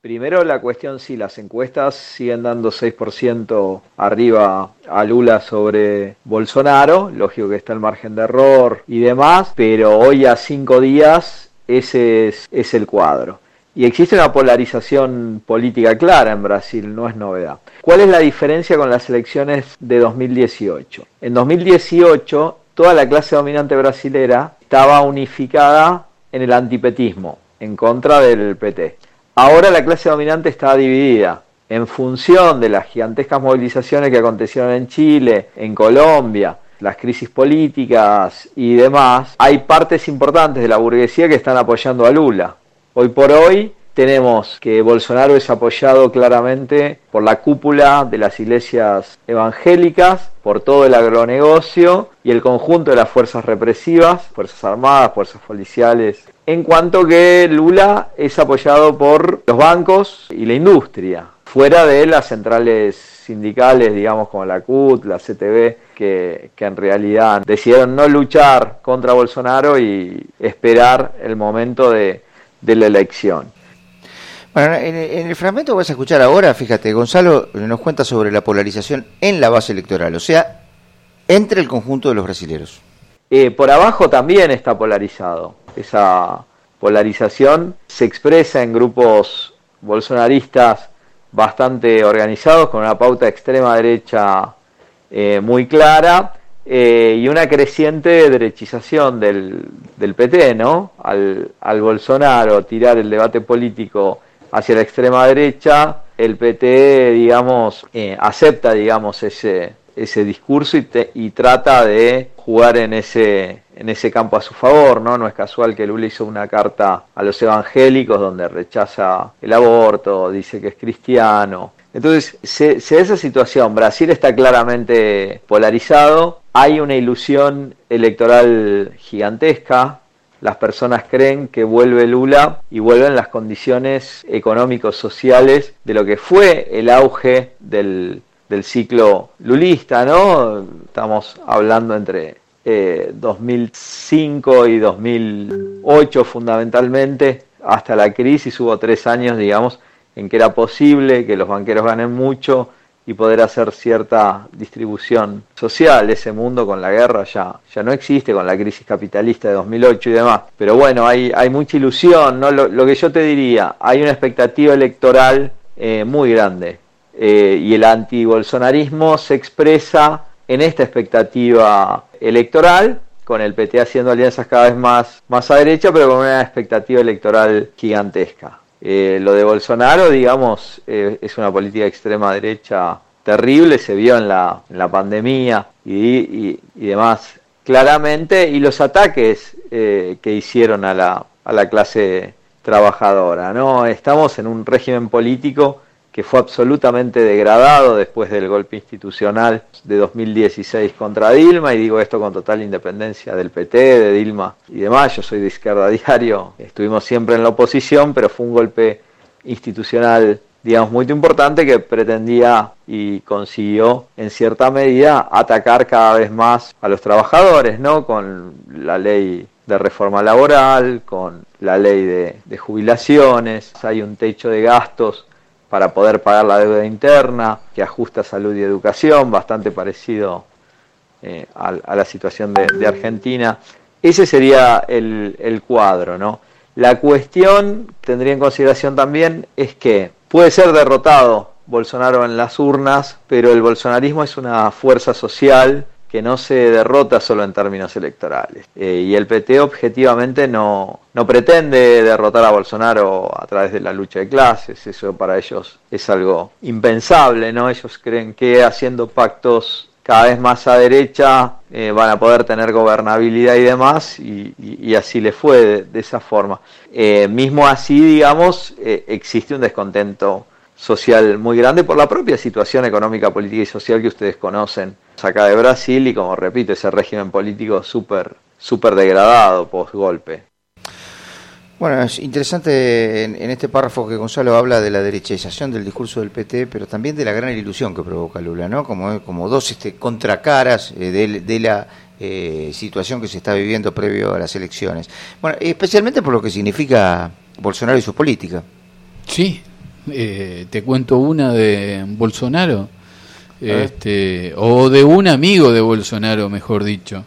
Primero la cuestión si las encuestas siguen dando 6% arriba a Lula sobre Bolsonaro, lógico que está el margen de error y demás, pero hoy a cinco días ese es, es el cuadro. Y existe una polarización política clara en Brasil, no es novedad. ¿Cuál es la diferencia con las elecciones de 2018? En 2018 toda la clase dominante brasilera estaba unificada en el antipetismo, en contra del PT. Ahora la clase dominante está dividida en función de las gigantescas movilizaciones que acontecieron en Chile, en Colombia, las crisis políticas y demás. Hay partes importantes de la burguesía que están apoyando a Lula. Hoy por hoy tenemos que Bolsonaro es apoyado claramente por la cúpula de las iglesias evangélicas, por todo el agronegocio y el conjunto de las fuerzas represivas, fuerzas armadas, fuerzas policiales, en cuanto que Lula es apoyado por los bancos y la industria, fuera de las centrales sindicales, digamos como la CUT, la CTV, que, que en realidad decidieron no luchar contra Bolsonaro y esperar el momento de, de la elección. Bueno, en, en el fragmento que vas a escuchar ahora, fíjate, Gonzalo nos cuenta sobre la polarización en la base electoral, o sea, entre el conjunto de los brasileros. Eh, por abajo también está polarizado. Esa polarización se expresa en grupos bolsonaristas bastante organizados, con una pauta extrema derecha eh, muy clara eh, y una creciente derechización del, del PT, ¿no? Al, al Bolsonaro tirar el debate político hacia la extrema derecha, el PT, digamos, eh, acepta, digamos, ese, ese discurso y, trata de jugar en ese, en ese campo a su favor, ¿no? No es casual que Lula hizo una carta a los evangélicos donde rechaza el aborto, dice que es cristiano. Entonces, se, se da esa situación. Brasil está claramente polarizado, hay una ilusión electoral gigantesca, las personas creen que vuelve Lula y vuelven las condiciones económicos sociales de lo que fue el auge del, del ciclo lulista, ¿no? Estamos hablando entre eh, 2005 y 2008 fundamentalmente, hasta la crisis hubo tres años, digamos, en que era posible que los banqueros ganen mucho y poder hacer cierta distribución social. Ese mundo con la guerra ya, ya no existe, con la crisis capitalista de 2008 y demás. Pero bueno, hay, hay mucha ilusión, ¿no? Lo, lo que yo te diría, hay una expectativa electoral eh, muy grande. Eh, y el antibolsonarismo se expresa en esta expectativa electoral, con el PT haciendo alianzas cada vez más, más a derecha, pero con una expectativa electoral gigantesca. Eh, lo de Bolsonaro, digamos, eh, es una política extrema derecha terrible, se vio en la, en la pandemia y, y- demás claramente, y los ataques que hicieron a la, a la clase trabajadora. ¿no? Estamos en un régimen político que fue absolutamente degradado después del golpe institucional de 2016 contra Dilma, y digo esto con total independencia del PT, de Dilma y demás. Yo soy de izquierda (laughs) diario, estuvimos siempre en la oposición, pero fue un golpe institucional, digamos, muy importante que pretendía y consiguió en cierta medida atacar cada vez más a los trabajadores, ¿no? Con la ley de reforma laboral, con la ley de, de jubilaciones, hay un techo de gastos para poder pagar la deuda interna, que ajusta salud y educación, bastante parecido eh, a, la situación de, de Argentina. Ese sería el, el cuadro, ¿no? La cuestión, tendría en consideración también, es que puede ser derrotado Bolsonaro en las urnas, pero el bolsonarismo es una fuerza social que no se derrota solo en términos electorales. Eh, y el PT objetivamente no, no pretende derrotar a Bolsonaro a través de la lucha de clases, eso para ellos es algo impensable, ¿no? Ellos creen que haciendo pactos cada vez más a derecha eh, van a poder tener gobernabilidad y demás, y, así le fue de, esa forma. Eh, mismo así, digamos, existe un descontento social muy grande por la propia situación económica, política y social que ustedes conocen acá de Brasil y como repito, ese régimen político súper súper degradado post golpe. Bueno, es interesante en, en este párrafo que Gonzalo habla de la derechización del discurso del PT, pero también de la gran ilusión que provoca Lula, ¿no? Como, como dos este, contracaras eh, de, de la eh, situación que se está viviendo previo a las elecciones. Bueno, especialmente por lo que significa Bolsonaro y su política. Sí, eh, te cuento una de Bolsonaro, este, o de un amigo de Bolsonaro, mejor dicho,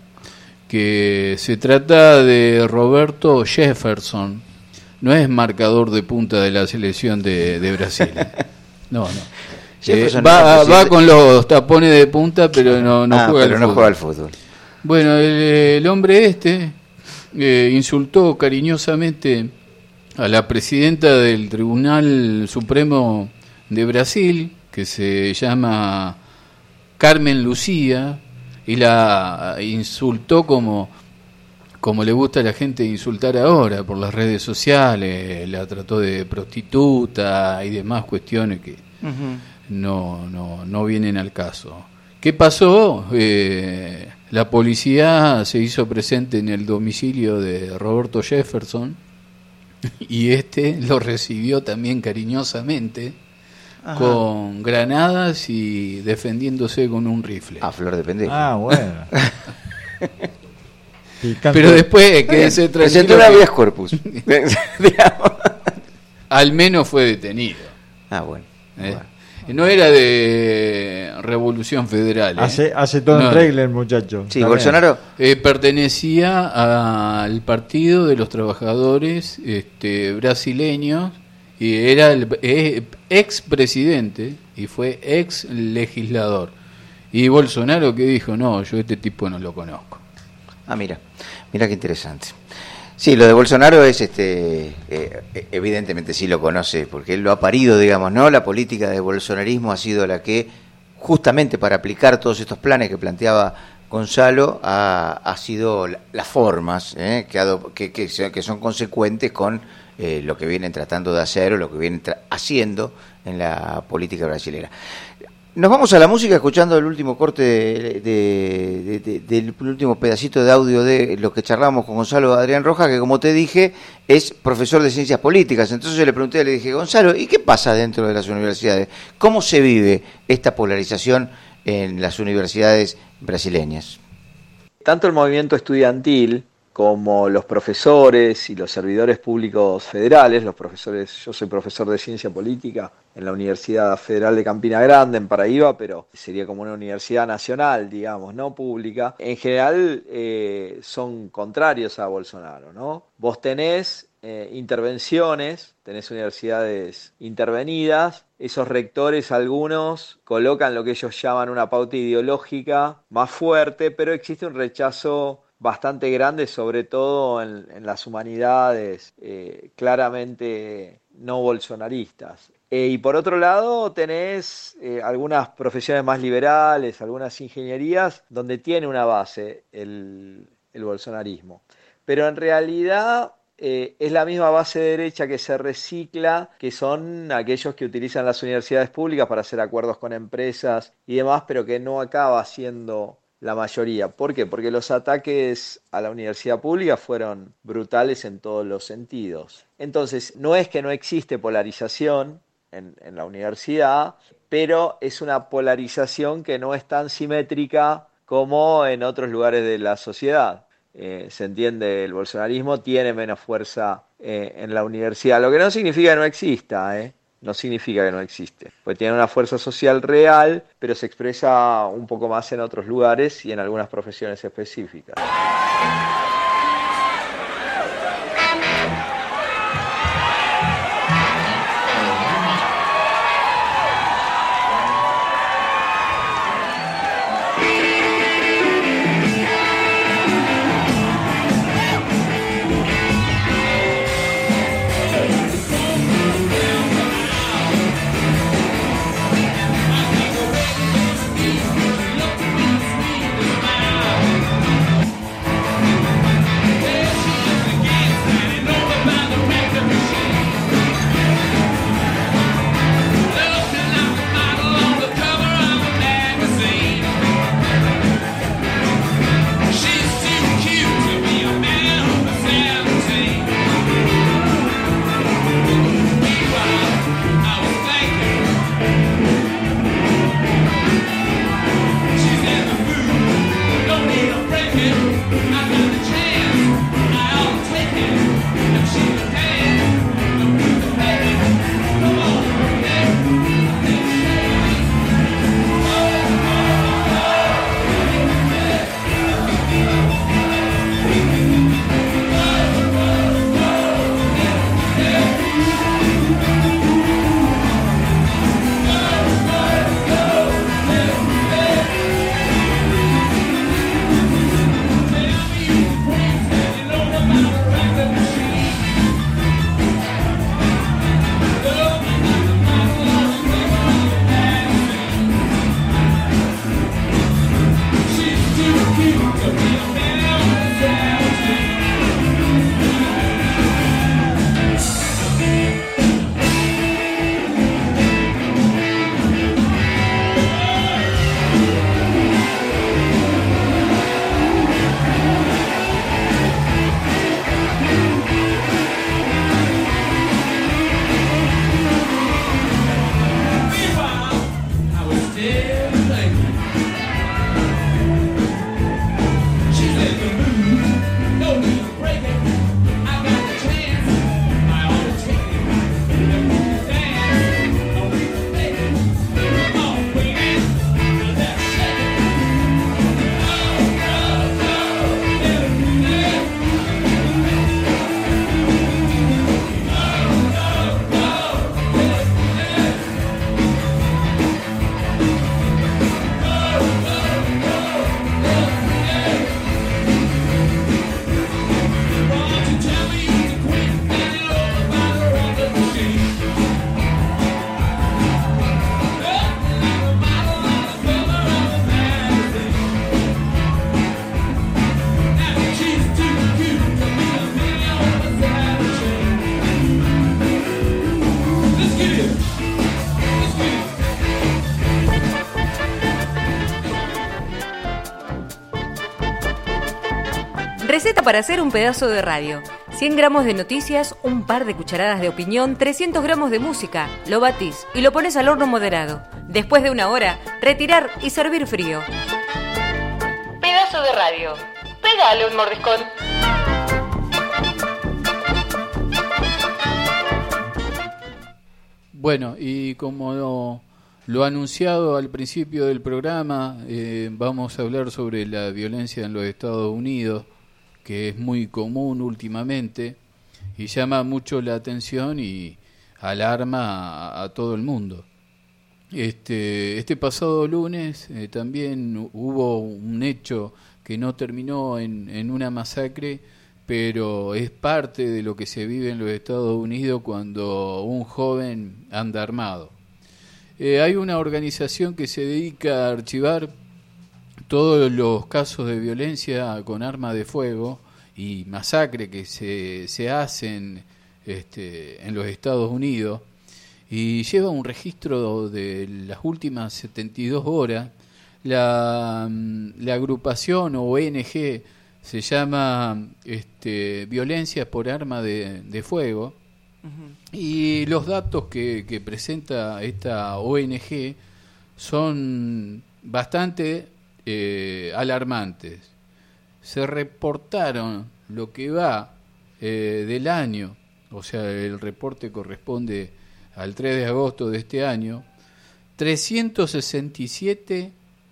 que se trata de Roberto Jefferson, no es marcador de punta de la selección de, de Brasil. (laughs) No, no. Jefferson Eh, va, va con los tapones de punta, pero no, no Ah, juega pero al no fútbol. juega al fútbol. Bueno, el, el hombre este eh, insultó cariñosamente a la presidenta del Tribunal Supremo de Brasil, que se llama Carmen Lucía, y la insultó como, como le gusta a la gente insultar ahora por las redes sociales, la trató de prostituta y demás cuestiones que no, no, no vienen al caso. ¿Qué pasó? Eh, la policía se hizo presente en el domicilio de Roberto Jefferson (laughs) y este lo recibió también cariñosamente Ajá. con granadas y defendiéndose con un rifle. A flor de pendejo. Ah, bueno. (laughs) Pero después Está bien. quédese Presentó tranquilo una que- corpus. (laughs) Digamos. Al menos fue detenido. Ah, bueno. Eh, No era de Revolución Federal. ¿eh? Hace, hace todo en No. regla el muchacho. Sí, Bolsonaro. Eh, pertenecía al Partido de los Trabajadores este, brasileños y era el eh, ex presidente y fue ex legislador. Y Bolsonaro que dijo, no, yo este tipo no lo conozco. Ah, mira, mira qué interesante. Sí, lo de Bolsonaro es, este, eh, evidentemente sí lo conoce, porque él lo ha parido, digamos, ¿no? La política de bolsonarismo ha sido la que, justamente para aplicar todos estos planes que planteaba Gonzalo, ha, sido la- las formas ¿eh? que, que, que que son consecuentes con eh, lo que vienen tratando de hacer o lo que vienen haciendo en la política brasilera. Nos vamos a la música escuchando el último corte de- de- de- de- del último pedacito de audio de lo que charlamos con Gonzalo Adrián Rojas, que como te dije es profesor de ciencias políticas. Entonces yo le pregunté, le dije, Gonzalo, ¿y qué pasa dentro de las universidades? ¿Cómo se vive esta polarización en las universidades brasileñas? Tanto el movimiento estudiantil como los profesores y los servidores públicos federales, los profesores, yo soy profesor de ciencia política en la Universidad Federal de Campina Grande, en Paraíba, pero sería como una universidad nacional, digamos, no pública. En general eh, son contrarios a Bolsonaro, ¿no? Vos tenés eh, intervenciones, tenés universidades intervenidas, esos rectores algunos colocan lo que ellos llaman una pauta ideológica más fuerte, pero existe un rechazo bastante grande, sobre todo en, las humanidades eh, claramente no bolsonaristas. Eh, y por otro lado tenés eh, algunas profesiones más liberales, algunas ingenierías, donde tiene una base el, el bolsonarismo. Pero en realidad es la misma base derecha que se recicla, que son aquellos que utilizan las universidades públicas para hacer acuerdos con empresas y demás, pero que no acaba siendo la mayoría. ¿Por qué? Porque los ataques a la universidad pública fueron brutales en todos los sentidos. Entonces, no es que no existe polarización en, en la universidad, pero es una polarización que no es tan simétrica como en otros lugares de la sociedad. Eh, se entiende, el bolsonarismo tiene menos fuerza eh, en la universidad, lo que no significa que no exista, ¿eh? No significa que no existe, pues tiene una fuerza social real, pero se expresa un poco más en otros lugares y en algunas profesiones específicas. Para hacer un pedazo de radio. 100 gramos de noticias, un par de cucharadas de opinión, 300 gramos de música. Lo batís y lo pones al horno moderado. Después de una hora, retirar y servir frío. Pedazo de radio. Pégale un mordiscón. Bueno, y como lo, lo anunciado al principio del programa, eh, vamos a hablar sobre la violencia en los Estados Unidos, que es muy común últimamente y llama mucho la atención y alarma a, todo el mundo. Este, este pasado lunes eh, también hubo un hecho que no terminó en, en una masacre, pero es parte de lo que se vive en los Estados Unidos cuando un joven anda armado. Eh, hay una organización que se dedica a archivar todos los casos de violencia con arma de fuego y masacre que se, se hacen este, en los Estados Unidos y lleva un registro de las últimas 72 horas. La, la agrupación o ONG se llama este, Violencia por Arma de, de Fuego y los datos que, que presenta esta ONG son bastante eh, alarmantes. Se reportaron lo que va eh, del año, o sea, el reporte corresponde al 3 de agosto de este año, 367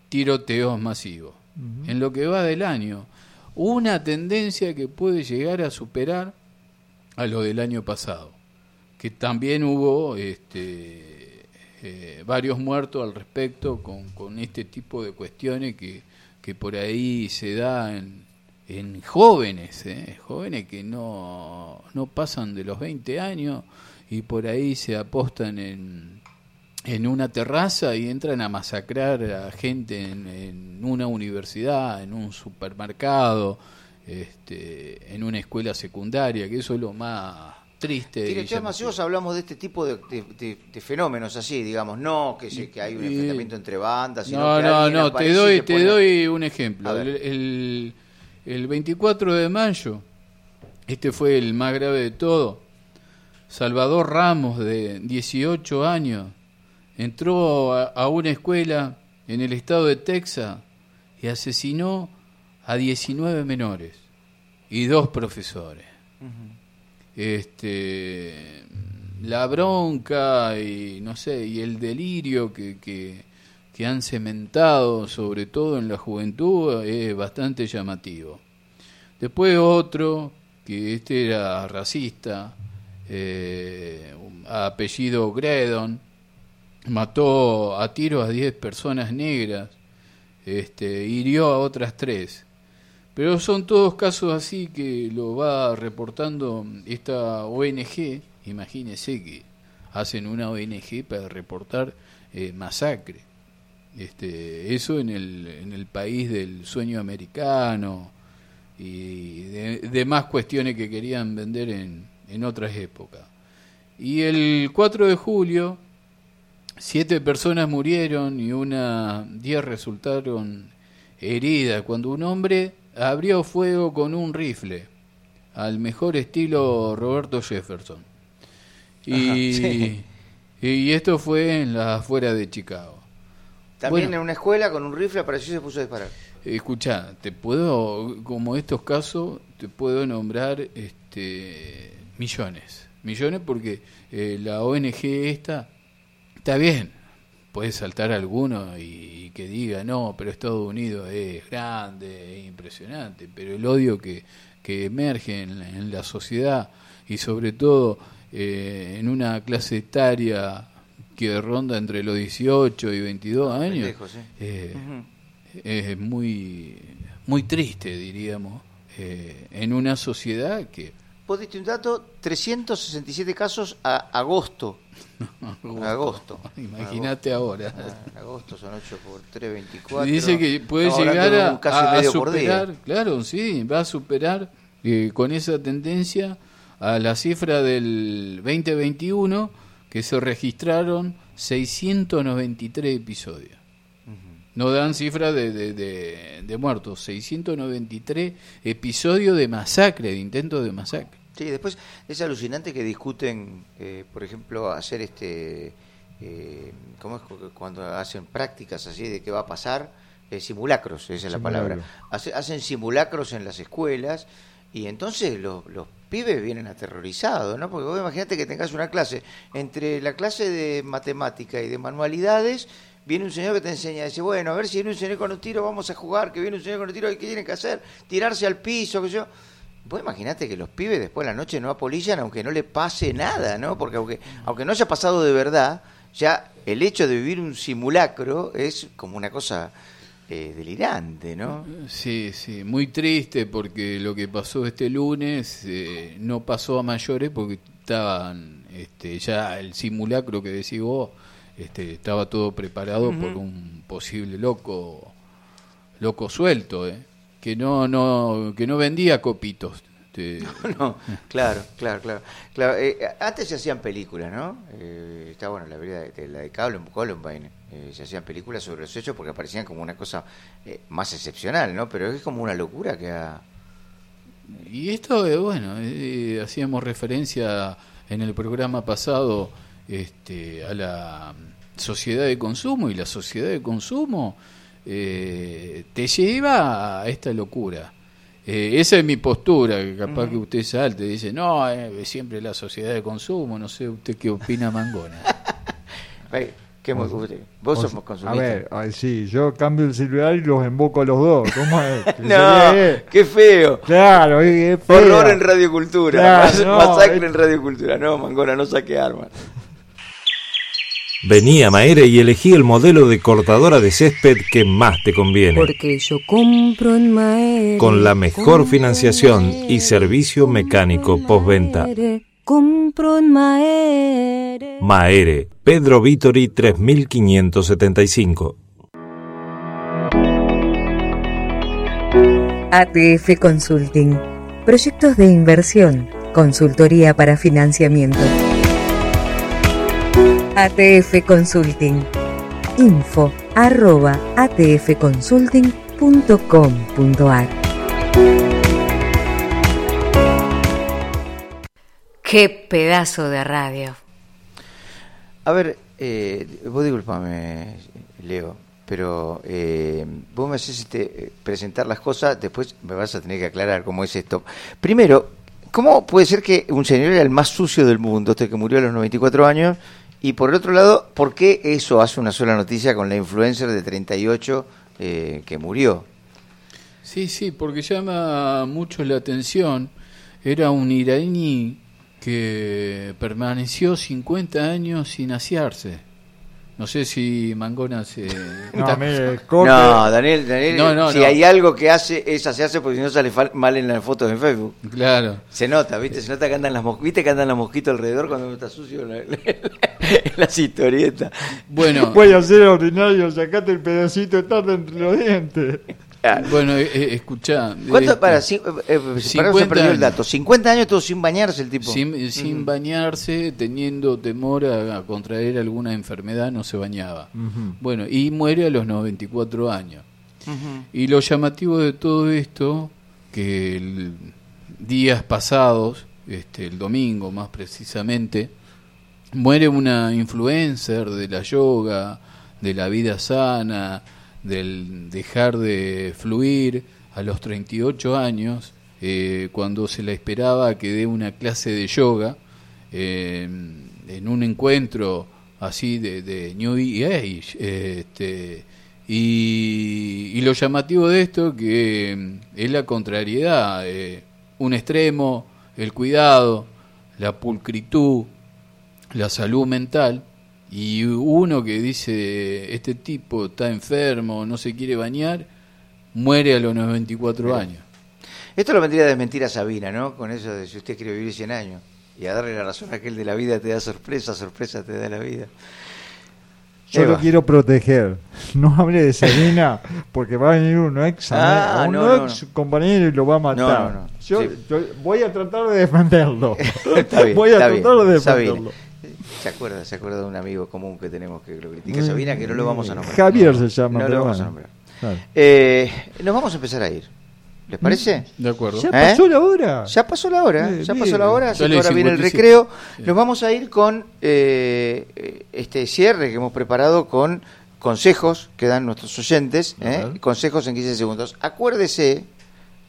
tiroteos masivos. En lo que va del año, una tendencia que puede llegar a superar a lo del año pasado, que también hubo este, eh, varios muertos al respecto con, con este tipo de cuestiones que, que por ahí se da en, en jóvenes, ¿eh? jóvenes que no, no pasan de los 20 años y por ahí se apostan en, en una terraza y entran a masacrar a gente en, en una universidad, en un supermercado, este, en una escuela secundaria, que eso es lo más triste. y Director masivos hablamos de este tipo de, de- de- de fenómenos así, digamos, no que, se- que hay un enfrentamiento entre bandas, sino No, que no, no, te doy, te pone- doy un ejemplo. El, el, el 24 de mayo, este fue el más grave de todo. Salvador Ramos, de 18 años, entró a, a una escuela en el estado de Texas y asesinó a 19 menores y dos profesores. Este, la bronca y no sé, y el delirio que, que, que han cementado, sobre todo en la juventud, es bastante llamativo. Después otro, que este era racista, eh, apellido Gredon, mató a tiro a 10 personas negras, este, hirió a otras tres. Pero son todos casos así que lo va reportando esta ONG. Imagínese que hacen una ONG para reportar eh, masacre. Este, eso en el, en el país del sueño americano y de- demás cuestiones que querían vender en, en otras épocas. Y el 4 de julio, siete personas murieron y una diez resultaron heridas cuando un hombre abrió fuego con un rifle, al mejor estilo Roberto Jefferson. Y, Ajá, sí. y esto fue en las afueras de Chicago. También Bueno. en una escuela con un rifle apareció y se puso a disparar. Escucha, te puedo, como estos casos, te puedo nombrar este, millones. Millones porque eh, la ONG esta está bien. Puede saltar alguno y, y que diga, no, pero Estados Unidos es grande, es impresionante. Pero el odio que, que emerge en la, en la sociedad y sobre todo eh, en una clase etaria que ronda entre los 18 y 22 años, ¿eh? eh, es muy muy triste diríamos eh, en una sociedad que Vos diste un dato, 367 casos a agosto. Agosto. (laughs) Imagínate ahora. Ah, agosto son 8 por 3, 24. dice que puede Estamos llegar a, un caso y a- a medio por día. superar claro sí va a superar eh, con esa tendencia a la cifra del 2021 que se registraron 693 episodios no dan cifra de, de, de- de muertos 693 episodios de masacre de intentos de masacre Sí, después es alucinante que discuten, eh, por ejemplo, hacer este, eh, ¿cómo es cu- cuando hacen prácticas así de qué va a pasar? Eh, simulacros, esa es la palabra. Hace- hacen simulacros en las escuelas y entonces los, los pibes vienen aterrorizados, ¿no? Porque vos imagínate que tengas una clase, entre la clase de matemática y de manualidades, viene un señor que te enseña, dice, bueno, a ver si viene un señor con un tiro, vamos a jugar, que viene un señor con un tiro, ¿qué tienen que hacer? Tirarse al piso, que yo... Vos imaginate que los pibes después de la noche no apolillan aunque no le pase nada, ¿no? Porque aunque, aunque no haya pasado de verdad, ya el hecho de vivir un simulacro es como una cosa eh, delirante, ¿no? Sí, sí, muy triste porque lo que pasó este lunes eh, no pasó a mayores porque estaban este, ya el simulacro que decís vos este, estaba todo preparado por un posible loco loco suelto, ¿eh? Que no no que no vendía copitos. Este, (laughs) No, claro, claro, claro. claro eh, antes se hacían películas, ¿no? Eh, está bueno la vida de, de la de Columbine, Columbine, eh, se hacían películas sobre los hechos porque aparecían como una cosa eh, más excepcional, ¿no? Pero es como una locura que ha... Y esto, eh, bueno, eh, hacíamos referencia en el programa pasado este, a la sociedad de consumo y la sociedad de consumo eh, te lleva a esta locura. Eh, esa es mi postura, que capaz que usted salte y dice, no, eh, siempre la sociedad de consumo, no sé usted qué opina Mangona. (laughs) ¿qué vos o- sos A consumista. ver, ay, sí, yo cambio el celular y los emboco a los dos. ¿Cómo es? (laughs) ¿Qué No, sería, qué feo. Claro, qué feo. Horror en Radio Cultura. Claro, Mas- no, Masacre es- en Radio Cultura. No, Mangona, no saque armas. Vení a Maere y elegí el modelo de cortadora de césped que más te conviene. Porque yo compro en Maere. Con la mejor financiación y servicio mecánico postventa. Maere, Compro en Maere. Maere, Pedro Vitori 3575. ATF Consulting. Proyectos de inversión. Consultoría para financiamiento. ATF Consulting. Info arroba atfconsulting.com.ar Qué pedazo de radio. A ver, eh, vos disculpame, Leo, pero eh, vos me haces este, eh, presentar las cosas, después me vas a tener que aclarar cómo es esto. Primero, ¿cómo puede ser que un señor era el más sucio del mundo, este que murió a los 94 años? Y por el otro lado, ¿por qué eso hace una sola noticia con la influencer de 38 eh, que murió? Sí, sí, porque llama mucho la atención. Era un iraní que permaneció 50 años sin asearse. No sé si Mangona se... (laughs) No, mire, No, Daniel, Daniel No, no, si no. hay algo que hace, esa se hace porque si no sale mal en las fotos en Facebook. Claro. Se nota, ¿viste? Se nota que andan las mosquitas, ¿viste que andan las mosquitas alrededor cuando uno está sucio en, la- (laughs) en las historietas? Bueno, Voy a ser ordinario, sacate el pedacito de tarde entre los dientes. Bueno, eh, eh, escuchá. ¿Cuánto? este, para, cin- eh, eh, para, se 50 perdió el dato. 50 años todo sin bañarse el tipo. Sin, sin Mm. bañarse, teniendo temor a, a contraer alguna enfermedad, no se bañaba. Bueno, y muere a los 94 años. Ujú. Y lo llamativo de todo esto, que el- días pasados, este, el domingo más precisamente, muere una influencer de la yoga, de la vida sana, del dejar de fluir a los 38 años, eh, cuando se la esperaba que dé una clase de yoga eh, en un encuentro así de, de New Age. Este, y, lo llamativo de esto que mm, es la contrariedad, eh, un extremo, el cuidado, la pulcritud, la salud mental, y uno que dice, este tipo está enfermo, no se quiere bañar, muere a los 94 Mira. años. Esto lo vendría a desmentir a Sabina, ¿no? Con eso de si usted quiere vivir 100 años. Y a darle la razón a aquel de la vida te da sorpresa, sorpresa te da la vida. Yo Eva. lo quiero proteger. No hable de Sabina porque va a venir un ex, Ah, un no, ex compañero y lo va a matar. No, no, no. Yo, Sí. yo voy a tratar de defenderlo. (laughs) Está bien, voy a está tratar bien. de defenderlo. Se acuerda, se acuerda de un amigo común que tenemos que lo critica Sabina, que no lo vamos a nombrar. Javier se llama, No pero lo vamos a nombrar. Claro. Eh, nos vamos a empezar a ir. ¿Les parece? De acuerdo. ¿Ya pasó la hora? Ya pasó la hora, Eh, ya bien. pasó la hora, así Dale, que ahora viene el 57. recreo. Nos vamos a ir con eh, este cierre que hemos preparado con consejos que dan nuestros oyentes, ¿eh? Consejos en 15 segundos. Acuérdese,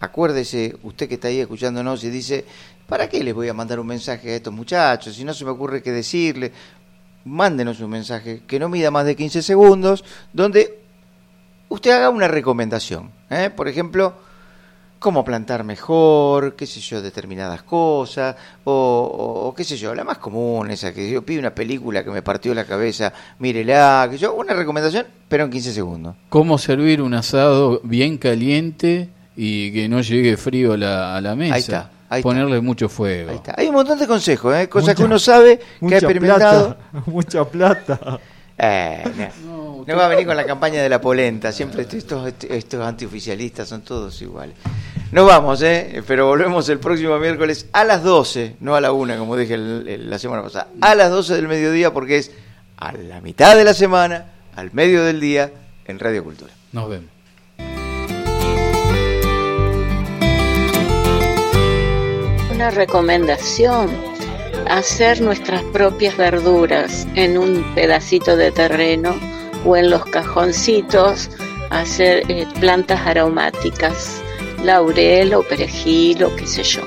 acuérdese, usted que está ahí escuchándonos y dice, ¿para qué les voy a mandar un mensaje a estos muchachos? Si no se me ocurre qué decirle, mándenos un mensaje que no mida más de 15 segundos, donde usted haga una recomendación. ¿eh? Por ejemplo, cómo plantar mejor, qué sé yo, determinadas cosas, o, qué sé yo, la más común, esa que yo pido una película que me partió la cabeza, mírela, que yo, una recomendación, pero en 15 segundos. ¿Cómo servir un asado bien caliente y que no llegue frío a la, a la mesa? Ahí está, ahí está. Ponerle mucho fuego. Ahí está. Hay un montón de consejos, ¿eh? cosas que uno sabe, que ha Mucha experimentado. plata, (laughs) mucha plata. Eh, (laughs) no, no va a venir con la campaña de la polenta. Siempre estos, estos antioficialistas son todos iguales. Nos vamos, ¿eh? pero volvemos el próximo miércoles a las 12, no a la 1, como dije el- el- la semana pasada, a las 12 del mediodía, porque es a la mitad de la semana, al medio del día, en Radio Cultura. Nos vemos. Una recomendación, hacer nuestras propias verduras en un pedacito de terreno o en los cajoncitos, hacer eh, plantas aromáticas, laurel o perejil o qué sé yo.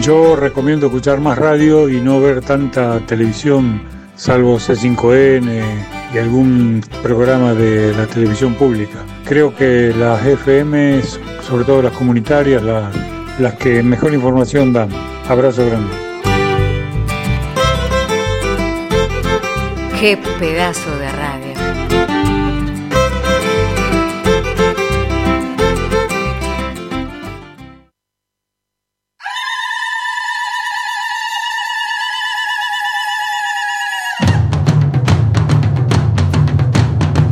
Yo recomiendo escuchar más radio y no ver tanta televisión, salvo C5N y algún programa de la televisión pública. Creo que las FM, sobre todo las comunitarias, la- las que mejor información dan. Abrazo grande. Qué pedazo de